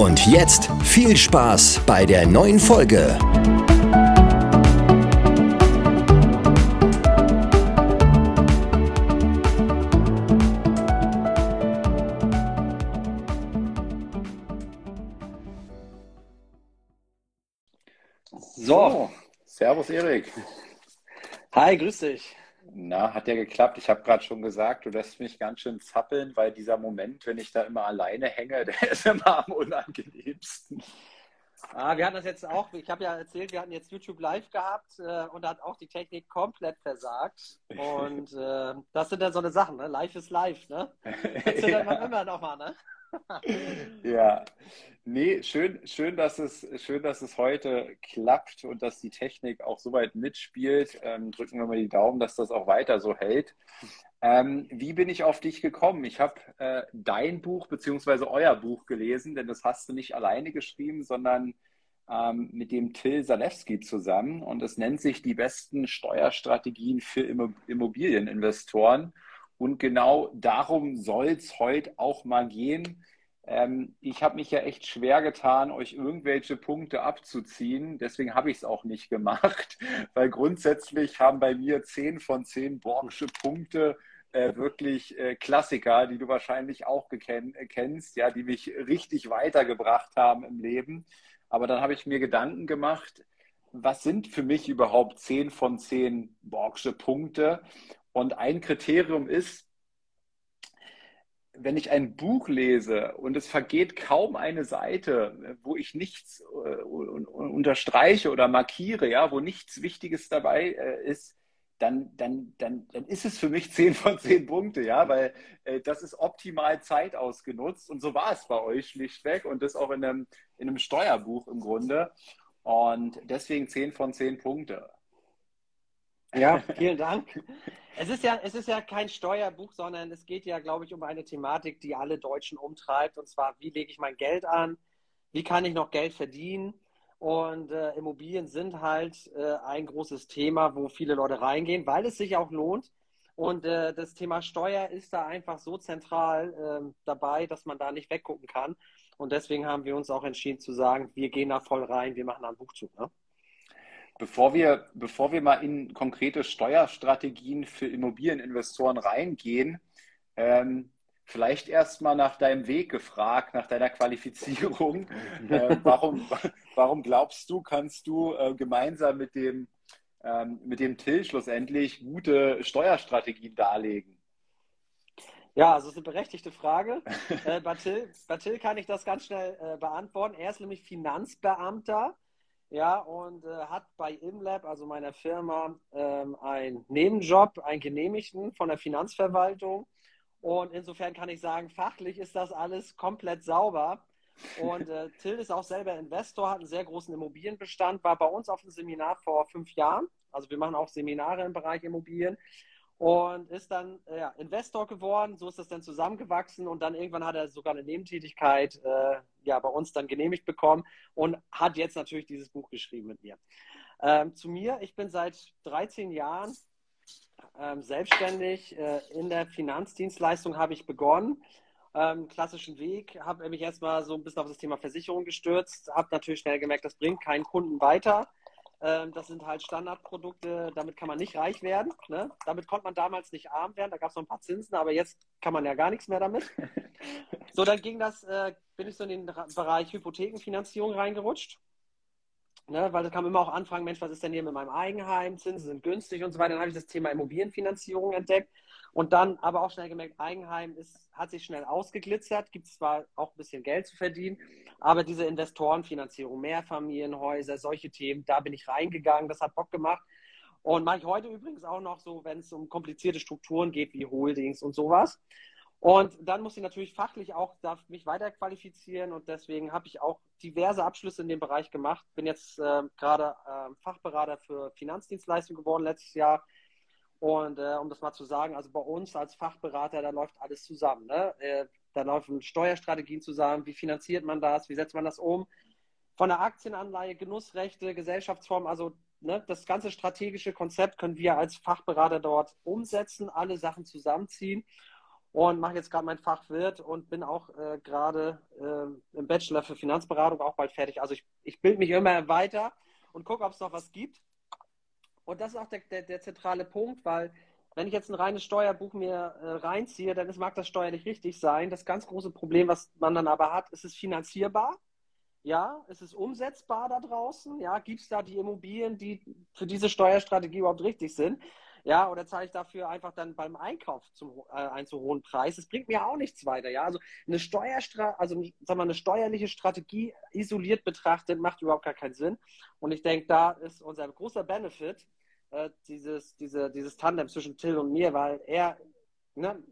Und jetzt viel Spaß bei der neuen Folge. So, Servus Erik. Hi, grüß dich. Na, hat ja geklappt. Ich habe gerade schon gesagt, du lässt mich ganz schön zappeln, weil dieser Moment, wenn ich da immer alleine hänge, der ist immer am unangenehmsten. Ah, wir hatten das jetzt auch, ich habe ja erzählt, wir hatten jetzt YouTube Live gehabt äh, und da hat auch die Technik komplett versagt. Und äh, das sind dann so eine Sachen, ne? Live ist live, ne? Das sind ja. dann immer noch mal, ne? Ja, nee, schön, schön, dass es, schön, dass es heute klappt und dass die Technik auch so weit mitspielt. Ähm, drücken wir mal die Daumen, dass das auch weiter so hält. Ähm, wie bin ich auf dich gekommen? Ich habe äh, dein Buch bzw. euer Buch gelesen, denn das hast du nicht alleine geschrieben, sondern ähm, mit dem Till Salewski zusammen. Und es nennt sich die besten Steuerstrategien für Immobilieninvestoren. Und genau darum soll es heute auch mal gehen. Ähm, ich habe mich ja echt schwer getan, euch irgendwelche Punkte abzuziehen. Deswegen habe ich es auch nicht gemacht, weil grundsätzlich haben bei mir zehn von zehn Borgsche Punkte äh, wirklich äh, Klassiker, die du wahrscheinlich auch geken- kennst, ja, die mich richtig weitergebracht haben im Leben. Aber dann habe ich mir Gedanken gemacht, was sind für mich überhaupt zehn von zehn Borgsche Punkte? Und ein Kriterium ist, wenn ich ein Buch lese und es vergeht kaum eine Seite, wo ich nichts äh, unterstreiche oder markiere, ja, wo nichts Wichtiges dabei äh, ist, dann, dann, dann, dann ist es für mich 10 von 10 Punkte, ja, weil äh, das ist optimal Zeit ausgenutzt und so war es bei euch schlichtweg und das auch in einem, in einem Steuerbuch im Grunde. Und deswegen 10 von 10 Punkte. Ja, vielen Dank. Es ist ja, es ist ja kein Steuerbuch, sondern es geht ja, glaube ich, um eine Thematik, die alle Deutschen umtreibt. Und zwar, wie lege ich mein Geld an? Wie kann ich noch Geld verdienen? Und äh, Immobilien sind halt äh, ein großes Thema, wo viele Leute reingehen, weil es sich auch lohnt. Und äh, das Thema Steuer ist da einfach so zentral ähm, dabei, dass man da nicht weggucken kann. Und deswegen haben wir uns auch entschieden zu sagen, wir gehen da voll rein, wir machen da einen Buchzug. Ne? Bevor wir, bevor wir mal in konkrete Steuerstrategien für Immobilieninvestoren reingehen, ähm, vielleicht erst mal nach deinem Weg gefragt, nach deiner Qualifizierung. äh, warum, warum glaubst du, kannst du äh, gemeinsam mit dem, ähm, mit dem Till schlussendlich gute Steuerstrategien darlegen? Ja, also das ist eine berechtigte Frage. äh, bei, Till, bei Till kann ich das ganz schnell äh, beantworten. Er ist nämlich Finanzbeamter. Ja, und äh, hat bei ImLab, also meiner Firma, ähm, einen Nebenjob, einen genehmigten von der Finanzverwaltung. Und insofern kann ich sagen, fachlich ist das alles komplett sauber. Und äh, Till ist auch selber Investor, hat einen sehr großen Immobilienbestand, war bei uns auf einem Seminar vor fünf Jahren. Also wir machen auch Seminare im Bereich Immobilien und ist dann ja, Investor geworden. So ist das dann zusammengewachsen und dann irgendwann hat er sogar eine Nebentätigkeit äh, ja, bei uns dann genehmigt bekommen und hat jetzt natürlich dieses Buch geschrieben mit mir. Ähm, zu mir, ich bin seit 13 Jahren ähm, selbstständig. Äh, in der Finanzdienstleistung habe ich begonnen. Ähm, klassischen Weg, habe mich erstmal so ein bisschen auf das Thema Versicherung gestürzt, habe natürlich schnell gemerkt, das bringt keinen Kunden weiter. Ähm, das sind halt Standardprodukte, damit kann man nicht reich werden. Ne? Damit konnte man damals nicht arm werden, da gab es noch ein paar Zinsen, aber jetzt kann man ja gar nichts mehr damit. So, dann ging das, äh, bin ich so in den Bereich Hypothekenfinanzierung reingerutscht. Ne, weil da kam immer auch Anfragen, Mensch, was ist denn hier mit meinem Eigenheim? Zinsen sind günstig und so weiter. Dann habe ich das Thema Immobilienfinanzierung entdeckt und dann aber auch schnell gemerkt, Eigenheim ist, hat sich schnell ausgeglitzert, gibt zwar auch ein bisschen Geld zu verdienen, aber diese Investorenfinanzierung, Mehrfamilienhäuser, solche Themen, da bin ich reingegangen, das hat Bock gemacht. Und mache ich heute übrigens auch noch so, wenn es um komplizierte Strukturen geht, wie Holdings und sowas. Und dann muss ich natürlich fachlich auch darf mich weiter qualifizieren und deswegen habe ich auch diverse Abschlüsse in dem Bereich gemacht. Bin jetzt äh, gerade äh, Fachberater für Finanzdienstleistungen geworden letztes Jahr. Und äh, um das mal zu sagen, also bei uns als Fachberater, da läuft alles zusammen. Ne? Äh, da laufen Steuerstrategien zusammen. Wie finanziert man das? Wie setzt man das um? Von der Aktienanleihe, Genussrechte, Gesellschaftsform, also ne, das ganze strategische Konzept können wir als Fachberater dort umsetzen, alle Sachen zusammenziehen und mache jetzt gerade mein Fachwirt und bin auch äh, gerade äh, im Bachelor für Finanzberatung auch bald fertig. Also ich, ich bilde mich immer weiter und gucke, ob es noch was gibt. Und das ist auch der, der, der, zentrale Punkt, weil wenn ich jetzt ein reines Steuerbuch mir äh, reinziehe, dann ist, mag das steuerlich richtig sein. Das ganz große Problem, was man dann aber hat, ist es finanzierbar? Ja, ist es umsetzbar da draußen? Ja, gibt es da die Immobilien, die für diese Steuerstrategie überhaupt richtig sind? Ja, oder zahle ich dafür einfach dann beim Einkauf zum, äh, einen zu hohen Preis? Das bringt mir auch nichts weiter. Ja, also eine Steuerstra also sag mal, eine steuerliche Strategie isoliert betrachtet macht überhaupt gar keinen Sinn. Und ich denke, da ist unser großer Benefit äh, dieses, diese, dieses Tandem zwischen Till und mir, weil er ne,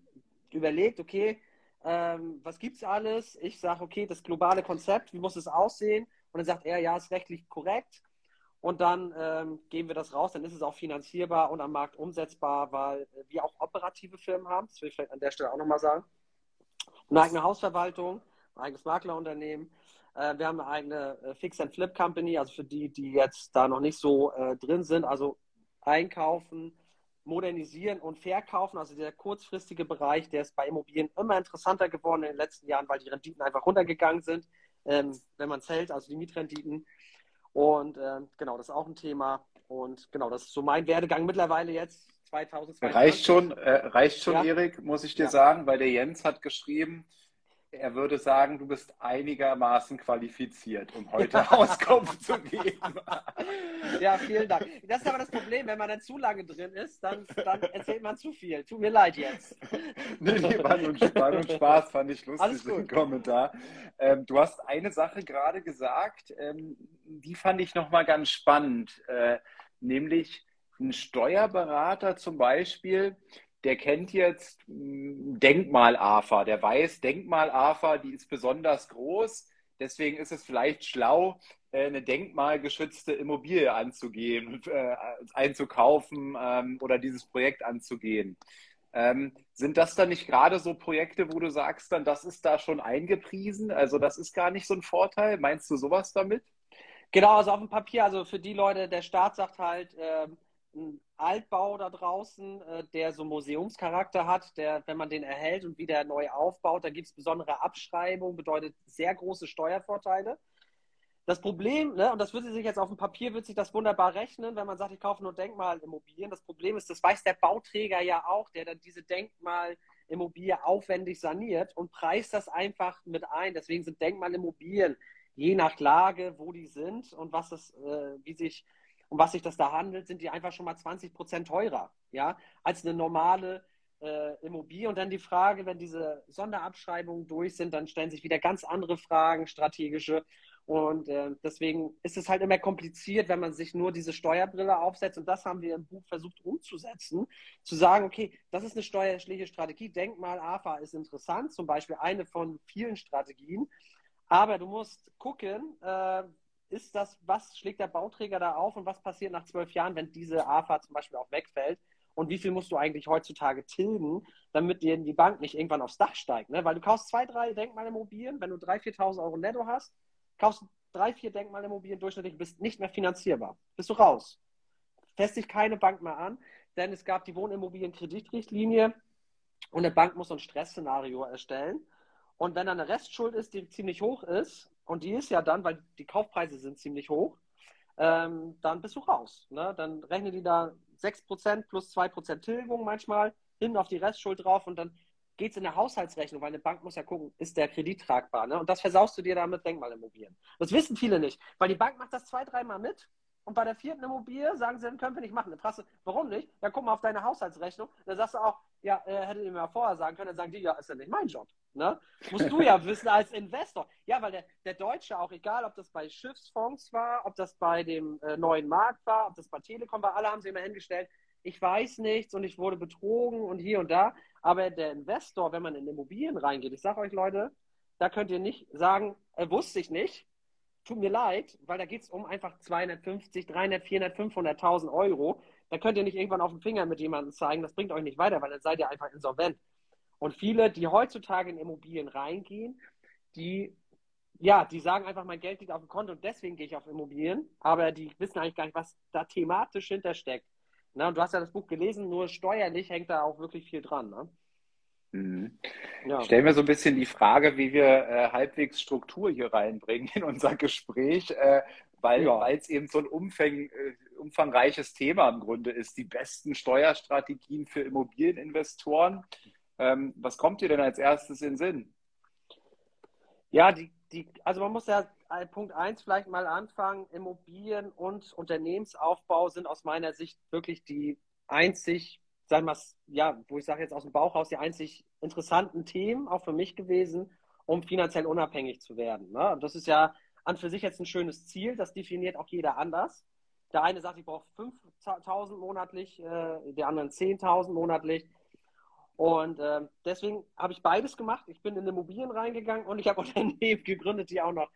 überlegt, okay, ähm, was es alles? Ich sage, okay, das globale Konzept, wie muss es aussehen? Und dann sagt er, ja, ist rechtlich korrekt. Und dann ähm, geben wir das raus, dann ist es auch finanzierbar und am Markt umsetzbar, weil wir auch operative Firmen haben. Das will ich vielleicht an der Stelle auch nochmal sagen. Eine eigene Hausverwaltung, ein eigenes Maklerunternehmen. Äh, wir haben eine eigene äh, Fix and Flip Company, also für die, die jetzt da noch nicht so äh, drin sind. Also einkaufen, modernisieren und verkaufen. Also der kurzfristige Bereich, der ist bei Immobilien immer interessanter geworden in den letzten Jahren, weil die Renditen einfach runtergegangen sind, ähm, wenn man zählt, also die Mietrenditen. Und äh, genau, das ist auch ein Thema. Und genau, das ist so mein Werdegang mittlerweile jetzt. 2022. Reicht schon, äh, reicht schon, ja. Erik, muss ich dir ja. sagen, weil der Jens hat geschrieben, er würde sagen, du bist einigermaßen qualifiziert, um heute Auskunft zu geben. Ja, vielen Dank. Das ist aber das Problem, wenn man dann zu lange drin ist, dann, dann erzählt man zu viel. Tut mir leid jetzt. Nee, nee, war nur Spaß und Spaß, fand ich lustig im Kommentar. Ähm, du hast eine Sache gerade gesagt, ähm, die fand ich nochmal ganz spannend, äh, nämlich ein Steuerberater zum Beispiel, der kennt jetzt hm, Denkmal-AFA, der weiß, Denkmal-AFA, die ist besonders groß. Deswegen ist es vielleicht schlau, äh, eine denkmalgeschützte Immobilie anzugehen, äh, einzukaufen ähm, oder dieses Projekt anzugehen. Ähm, sind das dann nicht gerade so Projekte, wo du sagst, dann das ist da schon eingepriesen? Also das ist gar nicht so ein Vorteil. Meinst du sowas damit? Genau, also auf dem Papier, also für die Leute, der Staat sagt halt, äh, ein Altbau da draußen, äh, der so Museumscharakter hat, der, wenn man den erhält und wieder neu aufbaut, da gibt es besondere Abschreibungen, bedeutet sehr große Steuervorteile. Das Problem, ne, und das würde sich jetzt auf dem Papier, wird sich das wunderbar rechnen, wenn man sagt, ich kaufe nur Denkmalimmobilien. Das Problem ist, das weiß der Bauträger ja auch, der dann diese Denkmalimmobilie aufwendig saniert und preist das einfach mit ein. Deswegen sind Denkmalimmobilien je nach Lage, wo die sind und was das, äh, wie sich um was sich das da handelt, sind die einfach schon mal 20 Prozent teurer, ja, als eine normale äh, Immobilie. Und dann die Frage, wenn diese Sonderabschreibungen durch sind, dann stellen sich wieder ganz andere Fragen, strategische. Und äh, deswegen ist es halt immer kompliziert, wenn man sich nur diese Steuerbrille aufsetzt. Und das haben wir im Buch versucht umzusetzen. Zu sagen, okay, das ist eine steuerliche Strategie. Denkmal, AFA ist interessant, zum Beispiel eine von vielen Strategien. Aber du musst gucken, äh, ist das, was schlägt der Bauträger da auf und was passiert nach zwölf Jahren, wenn diese AFA zum Beispiel auch wegfällt? Und wie viel musst du eigentlich heutzutage tilgen, damit dir die Bank nicht irgendwann aufs Dach steigt? Ne? Weil du kaufst zwei, drei Denkmalimmobilien, wenn du 3.000, 4.000 Euro netto hast, kaufst drei, vier Denkmalimmobilien durchschnittlich, bist nicht mehr finanzierbar. Bist du raus. Fässt sich keine Bank mehr an, denn es gab die Wohnimmobilienkreditrichtlinie und eine Bank muss ein Stressszenario erstellen. Und wenn da eine Restschuld ist, die ziemlich hoch ist, und die ist ja dann, weil die Kaufpreise sind ziemlich hoch, ähm, dann bist du raus. Ne? Dann rechnen die da 6% plus 2% Tilgung manchmal hin auf die Restschuld drauf und dann geht es in der Haushaltsrechnung, weil eine Bank muss ja gucken, ist der Kredit tragbar. Ne? Und das versaust du dir damit Denkmalimmobilien. Das wissen viele nicht, weil die Bank macht das zwei, dreimal mit und bei der vierten Immobilie sagen sie, dann können wir nicht machen. Dann fragst du, warum nicht? Ja, guck mal auf deine Haushaltsrechnung. Dann sagst du auch, ja, äh, hättet ihr mir mal vorher sagen können. Dann sagen die, ja, ist ja nicht mein Job. Ne? Musst du ja wissen als Investor. Ja, weil der, der Deutsche auch, egal ob das bei Schiffsfonds war, ob das bei dem äh, neuen Markt war, ob das bei Telekom war, alle haben sie immer hingestellt, ich weiß nichts und ich wurde betrogen und hier und da. Aber der Investor, wenn man in Immobilien reingeht, ich sage euch Leute, da könnt ihr nicht sagen, äh, wusste ich nicht, tut mir leid, weil da geht es um einfach 250, 300, 400, 500.000 Euro. Da könnt ihr nicht irgendwann auf den Finger mit jemandem zeigen, das bringt euch nicht weiter, weil dann seid ihr einfach insolvent. Und viele, die heutzutage in Immobilien reingehen, die ja, die sagen einfach, mein Geld liegt auf dem Konto und deswegen gehe ich auf Immobilien, aber die wissen eigentlich gar nicht, was da thematisch hintersteckt. Na, und du hast ja das Buch gelesen, nur steuerlich hängt da auch wirklich viel dran. Ne? Mhm. Ja. Stellen wir so ein bisschen die Frage, wie wir äh, halbwegs Struktur hier reinbringen in unser Gespräch, äh, weil ja. es eben so ein umfang, äh, umfangreiches Thema im Grunde ist. Die besten Steuerstrategien für Immobilieninvestoren. Ähm, was kommt dir denn als erstes in Sinn? Ja, die die, also man muss ja Punkt 1 vielleicht mal anfangen. Immobilien und Unternehmensaufbau sind aus meiner Sicht wirklich die einzig, sagen wir ja, wo ich sage jetzt aus dem Bauchhaus, die einzig interessanten Themen auch für mich gewesen, um finanziell unabhängig zu werden. Ne? Und das ist ja an für sich jetzt ein schönes Ziel, das definiert auch jeder anders. Der eine sagt, ich brauche 5.000 monatlich, äh, der andere 10.000 monatlich. Und äh, deswegen habe ich beides gemacht. Ich bin in Immobilien reingegangen und ich habe Unternehmen gegründet, die auch noch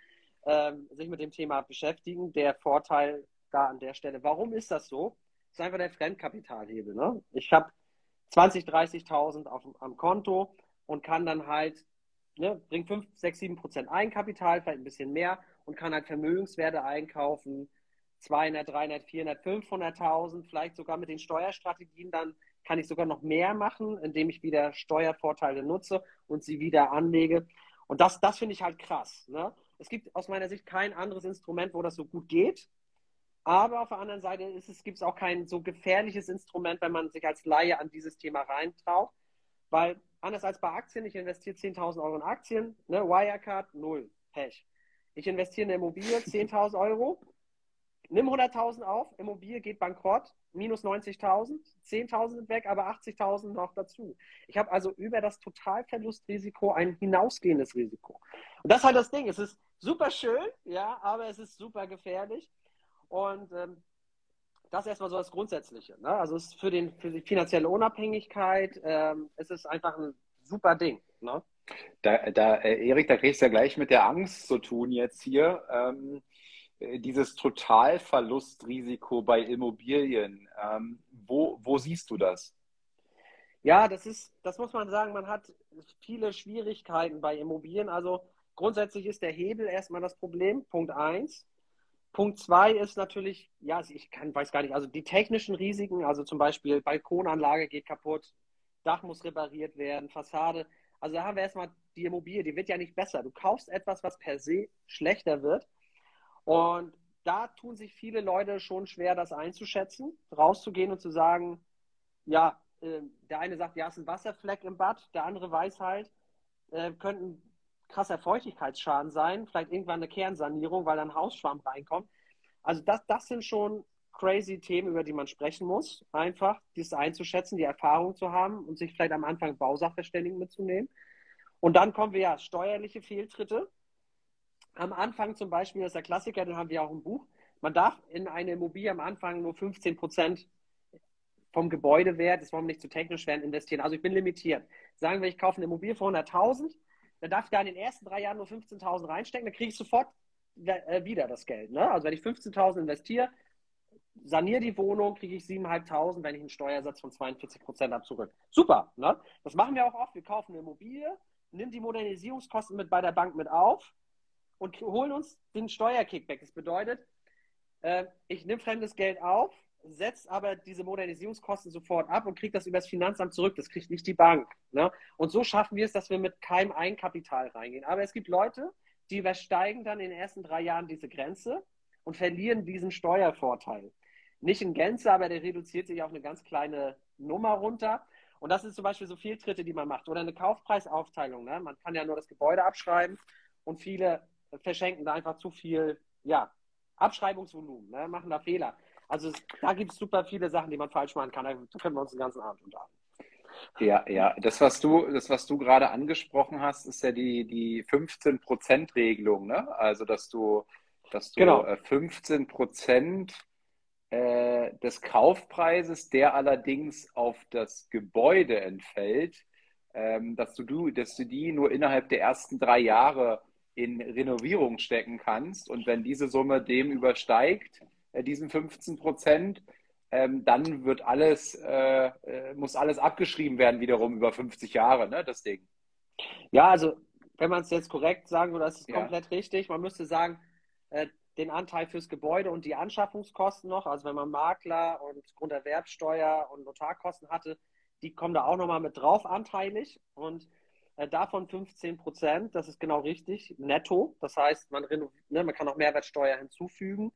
ähm, sich mit dem Thema beschäftigen. Der Vorteil da an der Stelle. Warum ist das so? Das ist einfach der Fremdkapitalhebel. Ne? Ich habe 20, 30.000 am Konto und kann dann halt, ne, bringt 5, 6, 7 Prozent Eigenkapital, vielleicht ein bisschen mehr und kann halt Vermögenswerte einkaufen. 200, 300, 400, 500.000, vielleicht sogar mit den Steuerstrategien dann kann ich sogar noch mehr machen, indem ich wieder Steuervorteile nutze und sie wieder anlege. Und das, das finde ich halt krass. Ne? Es gibt aus meiner Sicht kein anderes Instrument, wo das so gut geht. Aber auf der anderen Seite gibt es auch kein so gefährliches Instrument, wenn man sich als Laie an dieses Thema reintraut. Weil anders als bei Aktien, ich investiere 10.000 Euro in Aktien, ne, Wirecard, null, Pech. Ich investiere in eine Immobilie, 10.000 Euro, nimm 100.000 auf, Immobilie geht bankrott, minus 90.000, 10.000 sind weg, aber 80.000 noch dazu. Ich habe also über das Totalverlustrisiko ein hinausgehendes Risiko. Und das ist halt das Ding. Es ist super schön, ja, aber es ist super gefährlich. Und ähm, das erstmal so das Grundsätzliche. Ne? Also es ist für, den, für die finanzielle Unabhängigkeit, ähm, es ist einfach ein super Ding. Ne? Da, da, äh, Erik, da kriegst du ja gleich mit der Angst zu tun jetzt hier. Ähm, äh, dieses Totalverlustrisiko bei Immobilien, ähm, wo, wo siehst du das? Ja, das ist, das muss man sagen, man hat viele Schwierigkeiten bei Immobilien. Also grundsätzlich ist der Hebel erstmal das Problem, Punkt eins. Punkt zwei ist natürlich, ja, ich kann, weiß gar nicht, also die technischen Risiken, also zum Beispiel Balkonanlage geht kaputt, Dach muss repariert werden, Fassade. Also da haben wir erstmal die Immobilie, die wird ja nicht besser. Du kaufst etwas, was per se schlechter wird und da tun sich viele Leute schon schwer, das einzuschätzen, rauszugehen und zu sagen, ja, äh, der eine sagt, ja, es ist ein Wasserfleck im Bad, der andere weiß halt, äh, könnte ein krasser Feuchtigkeitsschaden sein, vielleicht irgendwann eine Kernsanierung, weil dann Hausschwamm reinkommt. Also das, das sind schon crazy Themen, über die man sprechen muss. Einfach, dies einzuschätzen, die Erfahrung zu haben und sich vielleicht am Anfang Bausachverständigen mitzunehmen. Und dann kommen wir ja steuerliche Fehltritte am Anfang zum Beispiel, das ist der Klassiker, den haben wir auch im Buch, man darf in eine Immobilie am Anfang nur 15 Prozent vom Gebäudewert, das wollen wir nicht zu technisch werden, investieren. Also ich bin limitiert. Sagen wir, ich kaufe eine Immobilie für 100.000, dann darf ich da in den ersten drei Jahren nur 15.000 reinstecken, dann kriege ich sofort äh, wieder das Geld. Ne? Also wenn ich 15.000 investiere, saniere die Wohnung, kriege ich 7.500, wenn ich einen Steuersatz von 42 Prozent habe, zurück. Super. Ne? Das machen wir auch oft. Wir kaufen eine Immobilie, nehmen die Modernisierungskosten mit bei der Bank mit auf, und holen uns den Steuerkickback. Das bedeutet, äh, ich nehme fremdes Geld auf, setze aber diese Modernisierungskosten sofort ab und kriege das über das Finanzamt zurück. Das kriegt nicht die Bank. Ne? Und so schaffen wir es, dass wir mit keinem Eigenkapital reingehen. Aber es gibt Leute, die übersteigen dann in den ersten drei Jahren diese Grenze und verlieren diesen Steuervorteil. Nicht in Gänze, aber der reduziert sich auf eine ganz kleine Nummer runter. Und das sind zum Beispiel so Fehltritte, die man macht. Oder eine Kaufpreisaufteilung. Ne? Man kann ja nur das Gebäude abschreiben und viele verschenken da einfach zu viel, ja, Abschreibungsvolumen, ne, machen da Fehler. Also da gibt es super viele Sachen, die man falsch machen kann. Da können wir uns den ganzen Abend unterhalten. Ja, ja. Das, was du, das, was du gerade angesprochen hast, ist ja die, die 15%-Regelung, ne? Also, dass du, dass du genau. 15 Prozent äh, des Kaufpreises, der allerdings auf das Gebäude entfällt, ähm, dass, du, dass du die nur innerhalb der ersten drei Jahre in Renovierung stecken kannst. Und wenn diese Summe dem übersteigt, äh, diesen 15 Prozent, ähm, dann wird alles, äh, äh, muss alles abgeschrieben werden, wiederum über 50 Jahre, ne, das Ding. Ja, also wenn man es jetzt korrekt sagen würde, das ist ja. komplett richtig. Man müsste sagen, äh, den Anteil fürs Gebäude und die Anschaffungskosten noch, also wenn man Makler und Grunderwerbsteuer und Notarkosten hatte, die kommen da auch nochmal mit drauf anteilig und davon 15 Prozent, das ist genau richtig, netto. Das heißt, man, ne, man kann auch Mehrwertsteuer hinzufügen.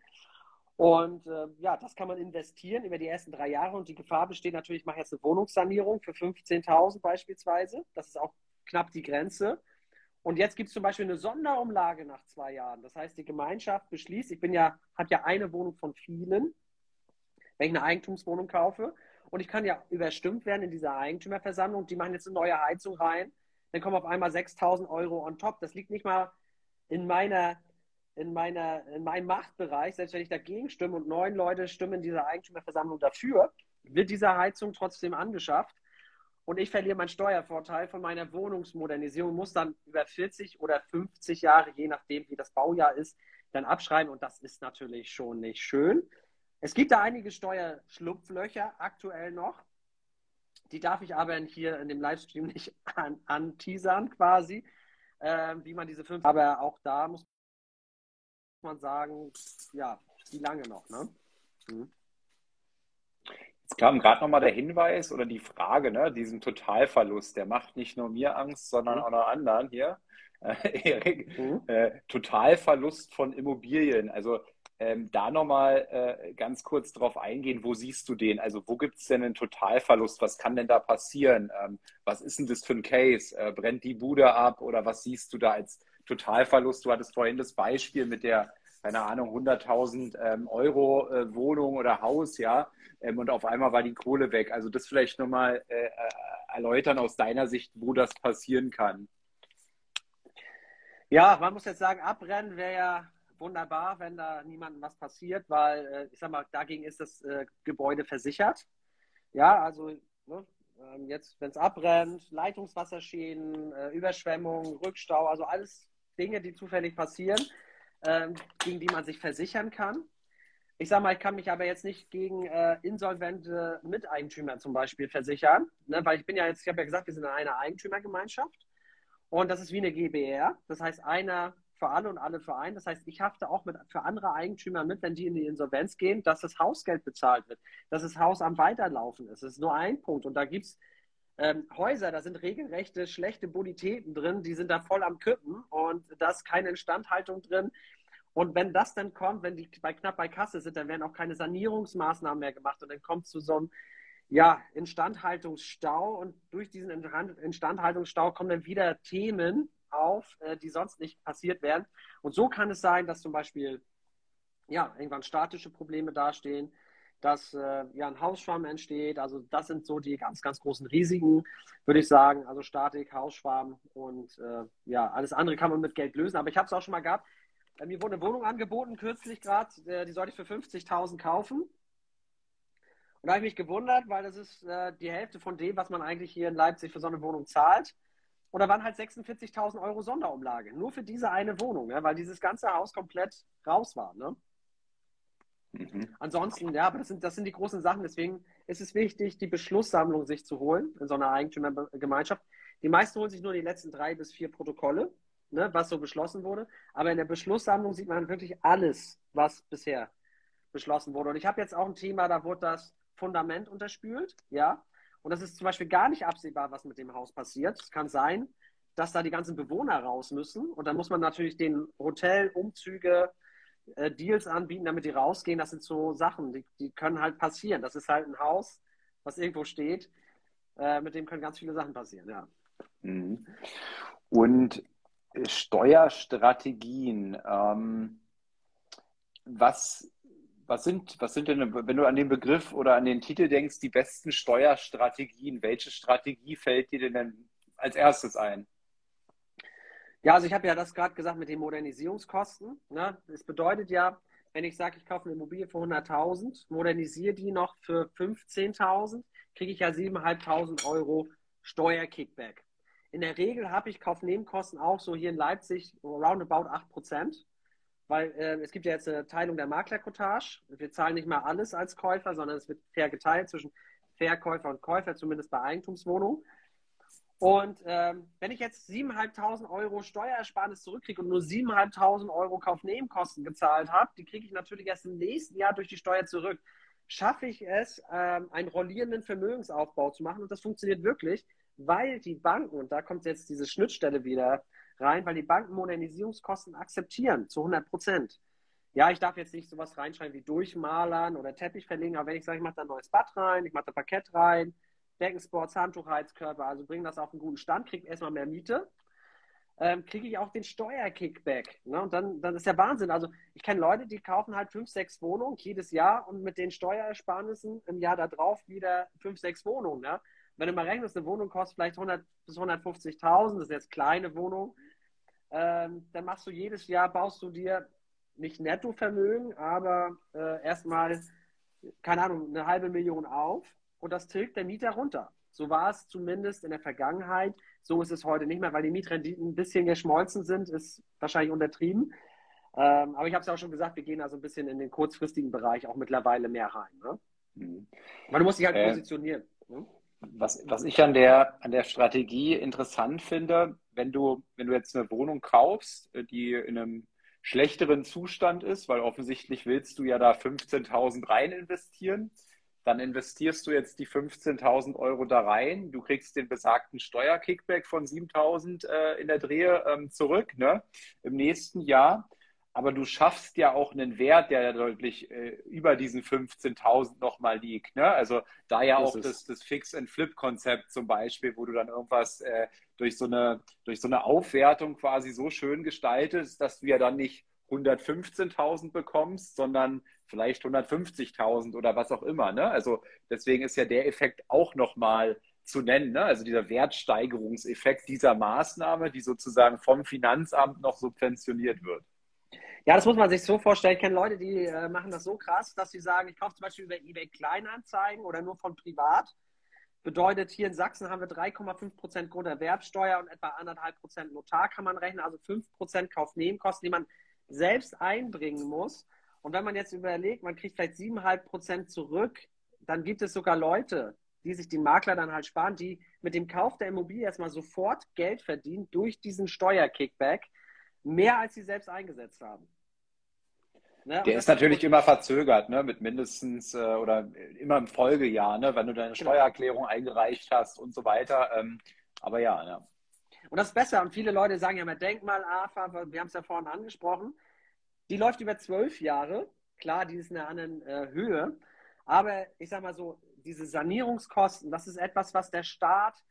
Und äh, ja, das kann man investieren über die ersten drei Jahre. Und die Gefahr besteht natürlich, ich mache jetzt eine Wohnungssanierung für 15.000 beispielsweise. Das ist auch knapp die Grenze. Und jetzt gibt es zum Beispiel eine Sonderumlage nach zwei Jahren. Das heißt, die Gemeinschaft beschließt, ich bin ja, habe ja eine Wohnung von vielen, wenn ich eine Eigentumswohnung kaufe. Und ich kann ja überstimmt werden in dieser Eigentümerversammlung. Die machen jetzt eine neue Heizung rein. Dann kommen auf einmal 6000 Euro on top. Das liegt nicht mal in meiner in, meiner, in meinem Machtbereich, selbst wenn ich dagegen stimme und neun Leute stimmen in dieser Eigentümerversammlung dafür, wird diese Heizung trotzdem angeschafft und ich verliere meinen Steuervorteil von meiner Wohnungsmodernisierung, muss dann über 40 oder 50 Jahre, je nachdem wie das Baujahr ist, dann abschreiben und das ist natürlich schon nicht schön. Es gibt da einige Steuerschlupflöcher aktuell noch. Die darf ich aber hier in dem Livestream nicht anteasern an quasi, äh, wie man diese fünf. Aber auch da muss man sagen, ja, wie lange noch, ne? Hm. Jetzt kam gerade nochmal der Hinweis oder die Frage, ne, diesen Totalverlust, der macht nicht nur mir Angst, sondern mhm. auch noch anderen hier. Erik, mhm. äh, Totalverlust von Immobilien. Also ähm, da nochmal äh, ganz kurz drauf eingehen, wo siehst du den? Also wo gibt es denn einen Totalverlust? Was kann denn da passieren? Ähm, was ist denn das für ein Case? Äh, brennt die Bude ab oder was siehst du da als Totalverlust? Du hattest vorhin das Beispiel mit der keine Ahnung, 100.000 ähm, Euro äh, Wohnung oder Haus, ja, ähm, und auf einmal war die Kohle weg. Also das vielleicht nochmal äh, äh, erläutern aus deiner Sicht, wo das passieren kann. Ja, man muss jetzt sagen, abbrennen wäre ja wunderbar, wenn da niemandem was passiert, weil äh, ich sag mal, dagegen ist das äh, Gebäude versichert. Ja, also ne, ähm, jetzt, wenn es abbrennt, Leitungswasserschäden, äh, Überschwemmungen, Rückstau, also alles Dinge, die zufällig passieren ähm, gegen die man sich versichern kann. Ich sage mal, ich kann mich aber jetzt nicht gegen äh, insolvente Miteigentümer zum Beispiel versichern, ne? weil ich bin ja jetzt, ich habe ja gesagt, wir sind in einer Eigentümergemeinschaft und das ist wie eine GBR. Das heißt, einer für alle und alle für einen. Das heißt, ich hafte auch mit, für andere Eigentümer mit, wenn die in die Insolvenz gehen, dass das Hausgeld bezahlt wird, dass das Haus am Weiterlaufen ist. Das ist nur ein Punkt. Und da gibt es ähm, Häuser, da sind regelrechte schlechte Bonitäten drin, die sind da voll am Kippen und da ist keine Instandhaltung drin. Und wenn das dann kommt, wenn die bei knapp bei Kasse sind, dann werden auch keine Sanierungsmaßnahmen mehr gemacht und dann kommt es zu so einem ja, Instandhaltungsstau und durch diesen Instandhaltungsstau kommen dann wieder Themen auf, äh, die sonst nicht passiert wären. Und so kann es sein, dass zum Beispiel ja, irgendwann statische Probleme dastehen, dass äh, ja ein Hausschwamm entsteht. Also das sind so die ganz, ganz großen Risiken, würde ich sagen. Also Statik, Hausschwamm und äh, ja, alles andere kann man mit Geld lösen. Aber ich habe es auch schon mal gehabt. Äh, mir wurde eine Wohnung angeboten, kürzlich gerade. Äh, die sollte ich für 50.000 kaufen. Und da habe ich mich gewundert, weil das ist die Hälfte von dem, was man eigentlich hier in Leipzig für so eine Wohnung zahlt. Und da waren halt 46.000 Euro Sonderumlage. Nur für diese eine Wohnung, ja, weil dieses ganze Haus komplett raus war. Ne? Mhm. Ansonsten, ja, aber das sind, das sind die großen Sachen. Deswegen ist es wichtig, die Beschlusssammlung sich zu holen in so einer Eigentümergemeinschaft. Die meisten holen sich nur die letzten drei bis vier Protokolle, ne, was so beschlossen wurde. Aber in der Beschlusssammlung sieht man wirklich alles, was bisher beschlossen wurde. Und ich habe jetzt auch ein Thema, da wurde das Fundament unterspült, ja. Und das ist zum Beispiel gar nicht absehbar, was mit dem Haus passiert. Es kann sein, dass da die ganzen Bewohner raus müssen. Und dann muss man natürlich den Hotel, Umzüge, äh, Deals anbieten, damit die rausgehen. Das sind so Sachen, die, die können halt passieren. Das ist halt ein Haus, was irgendwo steht. Äh, mit dem können ganz viele Sachen passieren, ja. Mhm. Und Steuerstrategien, ähm, was, was, sind, was sind denn, wenn du an den Begriff oder an den Titel denkst, die besten Steuerstrategien, welche Strategie fällt dir denn als erstes ein? Ja, also ich habe ja das gerade gesagt mit den Modernisierungskosten. Ne? Das bedeutet ja, wenn ich sage, ich kaufe eine Immobilie für 100.000, modernisiere die noch für 15.000, kriege ich ja 7.500 Euro Steuerkickback. in der Regel habe ich Kaufnebenkosten auch so hier in Leipzig roundabout 8%, weil äh, es gibt ja jetzt eine Teilung der Maklerkotage. Wir zahlen nicht mal alles als Käufer, sondern es wird fair geteilt zwischen Verkäufer und Käufer, zumindest bei Eigentumswohnungen. Und ähm, wenn ich jetzt 7.500 Euro Steuerersparnis zurückkriege und nur 7.500 Euro Kaufnebenkosten gezahlt habe, die kriege ich natürlich erst im nächsten Jahr durch die Steuer zurück. Schaffe ich es, ähm, einen rollierenden Vermögensaufbau zu machen und das funktioniert wirklich, weil die Banken, und da kommt jetzt diese Schnittstelle wieder rein, weil die Banken Modernisierungskosten akzeptieren zu 100 Prozent. Ja, ich darf jetzt nicht sowas reinschreiben wie Durchmalern oder Teppich verlegen, aber wenn ich sage, ich mache da ein neues Bad rein, ich mache da Parkett rein, Deckensports, Handtuchheizkörper, also bringen das auf einen guten Stand, kriege erstmal mehr Miete, ähm, kriege ich auch den Steuerkickback. Ne? Und dann, dann ist ja Wahnsinn. Also ich kenne Leute, die kaufen halt fünf, sechs Wohnungen jedes Jahr und mit den Steuerersparnissen im Jahr darauf wieder fünf, sechs Wohnungen. Ne? Wenn du mal rechnest, eine Wohnung kostet vielleicht 100 bis 150.000, das ist jetzt kleine Wohnung, ähm, dann machst du jedes Jahr, baust du dir nicht Nettovermögen, aber äh, erstmal, keine Ahnung, eine halbe Million auf und das tilgt der Mieter runter. So war es zumindest in der Vergangenheit. So ist es heute nicht mehr, weil die Mietrenditen ein bisschen geschmolzen sind, ist wahrscheinlich untertrieben. Ähm, aber ich habe es ja auch schon gesagt, wir gehen also ein bisschen in den kurzfristigen Bereich auch mittlerweile mehr rein. Ne? Mhm. Aber du musst dich halt äh, positionieren. Ne? Was, was ich an der, an der Strategie interessant finde, wenn du, wenn du jetzt eine Wohnung kaufst, die in einem schlechteren Zustand ist, weil offensichtlich willst du ja da 15.000 rein investieren dann investierst du jetzt die 15.000 Euro da rein, du kriegst den besagten Steuerkickback von 7.000 äh, in der Drehe ähm, zurück ne, im nächsten Jahr. Aber du schaffst ja auch einen Wert, der ja deutlich äh, über diesen 15.000 nochmal liegt. Ne? Also da ja das auch das, das Fix-and-Flip-Konzept zum Beispiel, wo du dann irgendwas äh, durch, so eine, durch so eine Aufwertung quasi so schön gestaltest, dass du ja dann nicht 115.000 bekommst, sondern vielleicht 150.000 oder was auch immer. Ne? Also deswegen ist ja der Effekt auch nochmal zu nennen. Ne? Also dieser Wertsteigerungseffekt dieser Maßnahme, die sozusagen vom Finanzamt noch subventioniert wird. Ja, das muss man sich so vorstellen. Ich kenne Leute, die äh, machen das so krass, dass sie sagen, ich kaufe zum Beispiel über eBay Kleinanzeigen oder nur von privat. Bedeutet, hier in Sachsen haben wir 3,5 Prozent Grunderwerbsteuer und etwa 1,5 Prozent Notar kann man rechnen, also 5 Prozent Kaufnebenkosten, die man selbst einbringen muss. Und wenn man jetzt überlegt, man kriegt vielleicht 7,5 Prozent zurück, dann gibt es sogar Leute, die sich den Makler dann halt sparen, die mit dem Kauf der Immobilie erstmal sofort Geld verdienen durch diesen Steuerkickback, mehr als sie selbst eingesetzt haben. Ne? Der ist natürlich immer verzögert, ne? mit mindestens äh, oder immer im Folgejahr, ne? wenn du deine genau. Steuererklärung eingereicht hast und so weiter. Ähm, aber ja, ja. Und das ist besser. Und viele Leute sagen ja immer Denkmal-AFA, wir haben es ja vorhin angesprochen. Die läuft über zwölf Jahre. Klar, die ist in einer anderen äh, Höhe. Aber ich sag mal so, diese Sanierungskosten, das ist etwas, was der Staat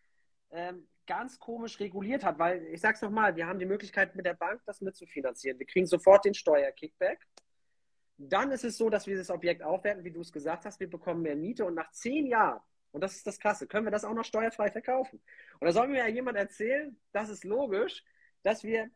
ähm, ganz komisch reguliert hat, weil ich sag's nochmal, wir haben die Möglichkeit mit der Bank das mitzufinanzieren. Wir kriegen sofort den Steuerkickback. Dann ist es so, dass wir das Objekt aufwerten, wie du es gesagt hast, wir bekommen mehr Miete und nach zehn Jahren, und das ist das Krasse, können wir das auch noch steuerfrei verkaufen. Und da soll mir ja jemand erzählen, das ist logisch, dass wir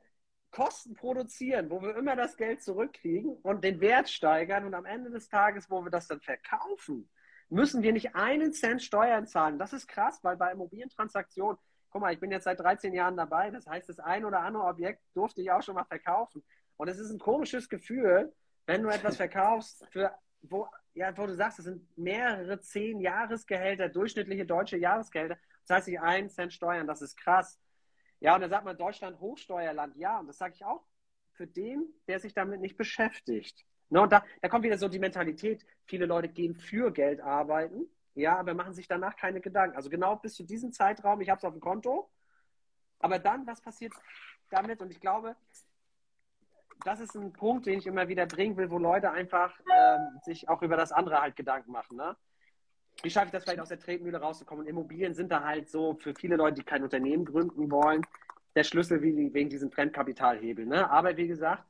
Kosten produzieren, wo wir immer das Geld zurückkriegen und den Wert steigern und am Ende des Tages, wo wir das dann verkaufen, müssen wir nicht einen Cent Steuern zahlen. Das ist krass, weil bei Immobilientransaktionen, guck mal, ich bin jetzt seit 13 Jahren dabei, das heißt, das ein oder andere Objekt durfte ich auch schon mal verkaufen. Und es ist ein komisches Gefühl, wenn du etwas verkaufst, für, wo, ja, wo du sagst, es sind mehrere zehn Jahresgehälter, durchschnittliche deutsche Jahresgehälter, das heißt nicht einen Cent Steuern, das ist krass. Ja, und dann sagt man Deutschland Hochsteuerland. Ja, und das sage ich auch für den, der sich damit nicht beschäftigt. Ne, und da, da kommt wieder so die Mentalität, viele Leute gehen für Geld arbeiten, ja, aber machen sich danach keine Gedanken. Also genau bis zu diesem Zeitraum, ich habe es auf dem Konto, aber dann, was passiert damit? Und ich glaube, das ist ein Punkt, den ich immer wieder bringen will, wo Leute einfach ähm, sich auch über das andere halt Gedanken machen. Ne? wie schaffe ich das vielleicht aus der Tretmühle rauszukommen? Und Immobilien sind da halt so für viele Leute, die kein Unternehmen gründen wollen, der Schlüssel wegen diesem Fremdkapitalhebel. Ne? Aber wie gesagt,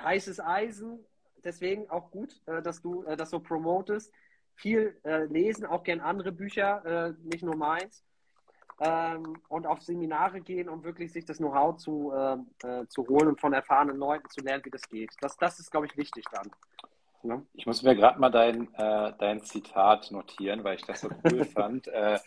heißes Eisen, deswegen auch gut, äh, dass du äh, das so promotest. Viel äh, lesen, auch gern andere Bücher, nicht nur meins. Ähm, und auf Seminare gehen, um wirklich sich das Know-how zu, zu holen und von erfahrenen Leuten zu lernen, wie das geht. Das, das ist, glaube ich, wichtig dann. Ne? Ich muss mir gerade mal dein, äh, dein Zitat notieren, weil ich das so cool fand. Äh,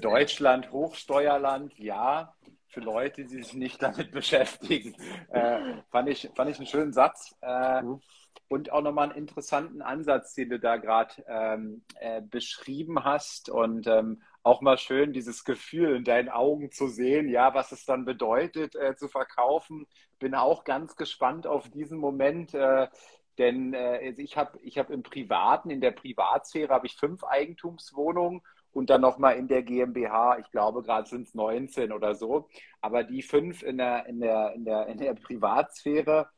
Deutschland, Hochsteuerland, ja, für Leute, die sich nicht damit beschäftigen. Äh, fand, ich, fand ich einen schönen Satz. Äh, mhm. Und auch nochmal einen interessanten Ansatz, den du da gerade ähm, äh, beschrieben hast. Und ähm, auch mal schön, dieses Gefühl in deinen Augen zu sehen, ja, was es dann bedeutet, äh, zu verkaufen. Bin auch ganz gespannt auf diesen Moment. Äh, denn äh, ich habe ich hab im Privaten, in der Privatsphäre habe ich fünf Eigentumswohnungen und dann nochmal in der GmbH, ich glaube gerade sind es 19 oder so. Aber die fünf in der, in der, in der, in der Privatsphäre,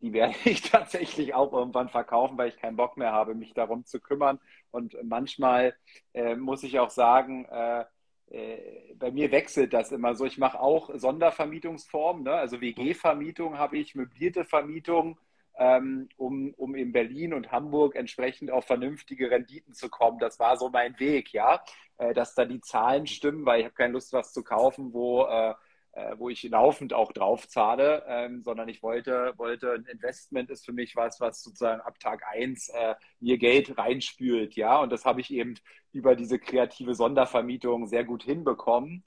die werde ich tatsächlich auch irgendwann verkaufen, weil ich keinen Bock mehr habe, mich darum zu kümmern. Und manchmal äh, muss ich auch sagen, äh, äh, bei mir wechselt das immer so. Ich mache auch Sondervermietungsformen, ne? also WG-Vermietung habe ich, möblierte Vermietung, ähm, um, um in Berlin und Hamburg entsprechend auf vernünftige Renditen zu kommen. Das war so mein Weg, ja, äh, dass da die Zahlen stimmen, weil ich habe keine Lust, was zu kaufen, wo äh, wo ich laufend auch drauf zahle, ähm, sondern ich wollte, wollte, ein Investment ist für mich was, was sozusagen ab Tag 1 äh, mir Geld reinspült, ja, und das habe ich eben über diese kreative Sondervermietung sehr gut hinbekommen.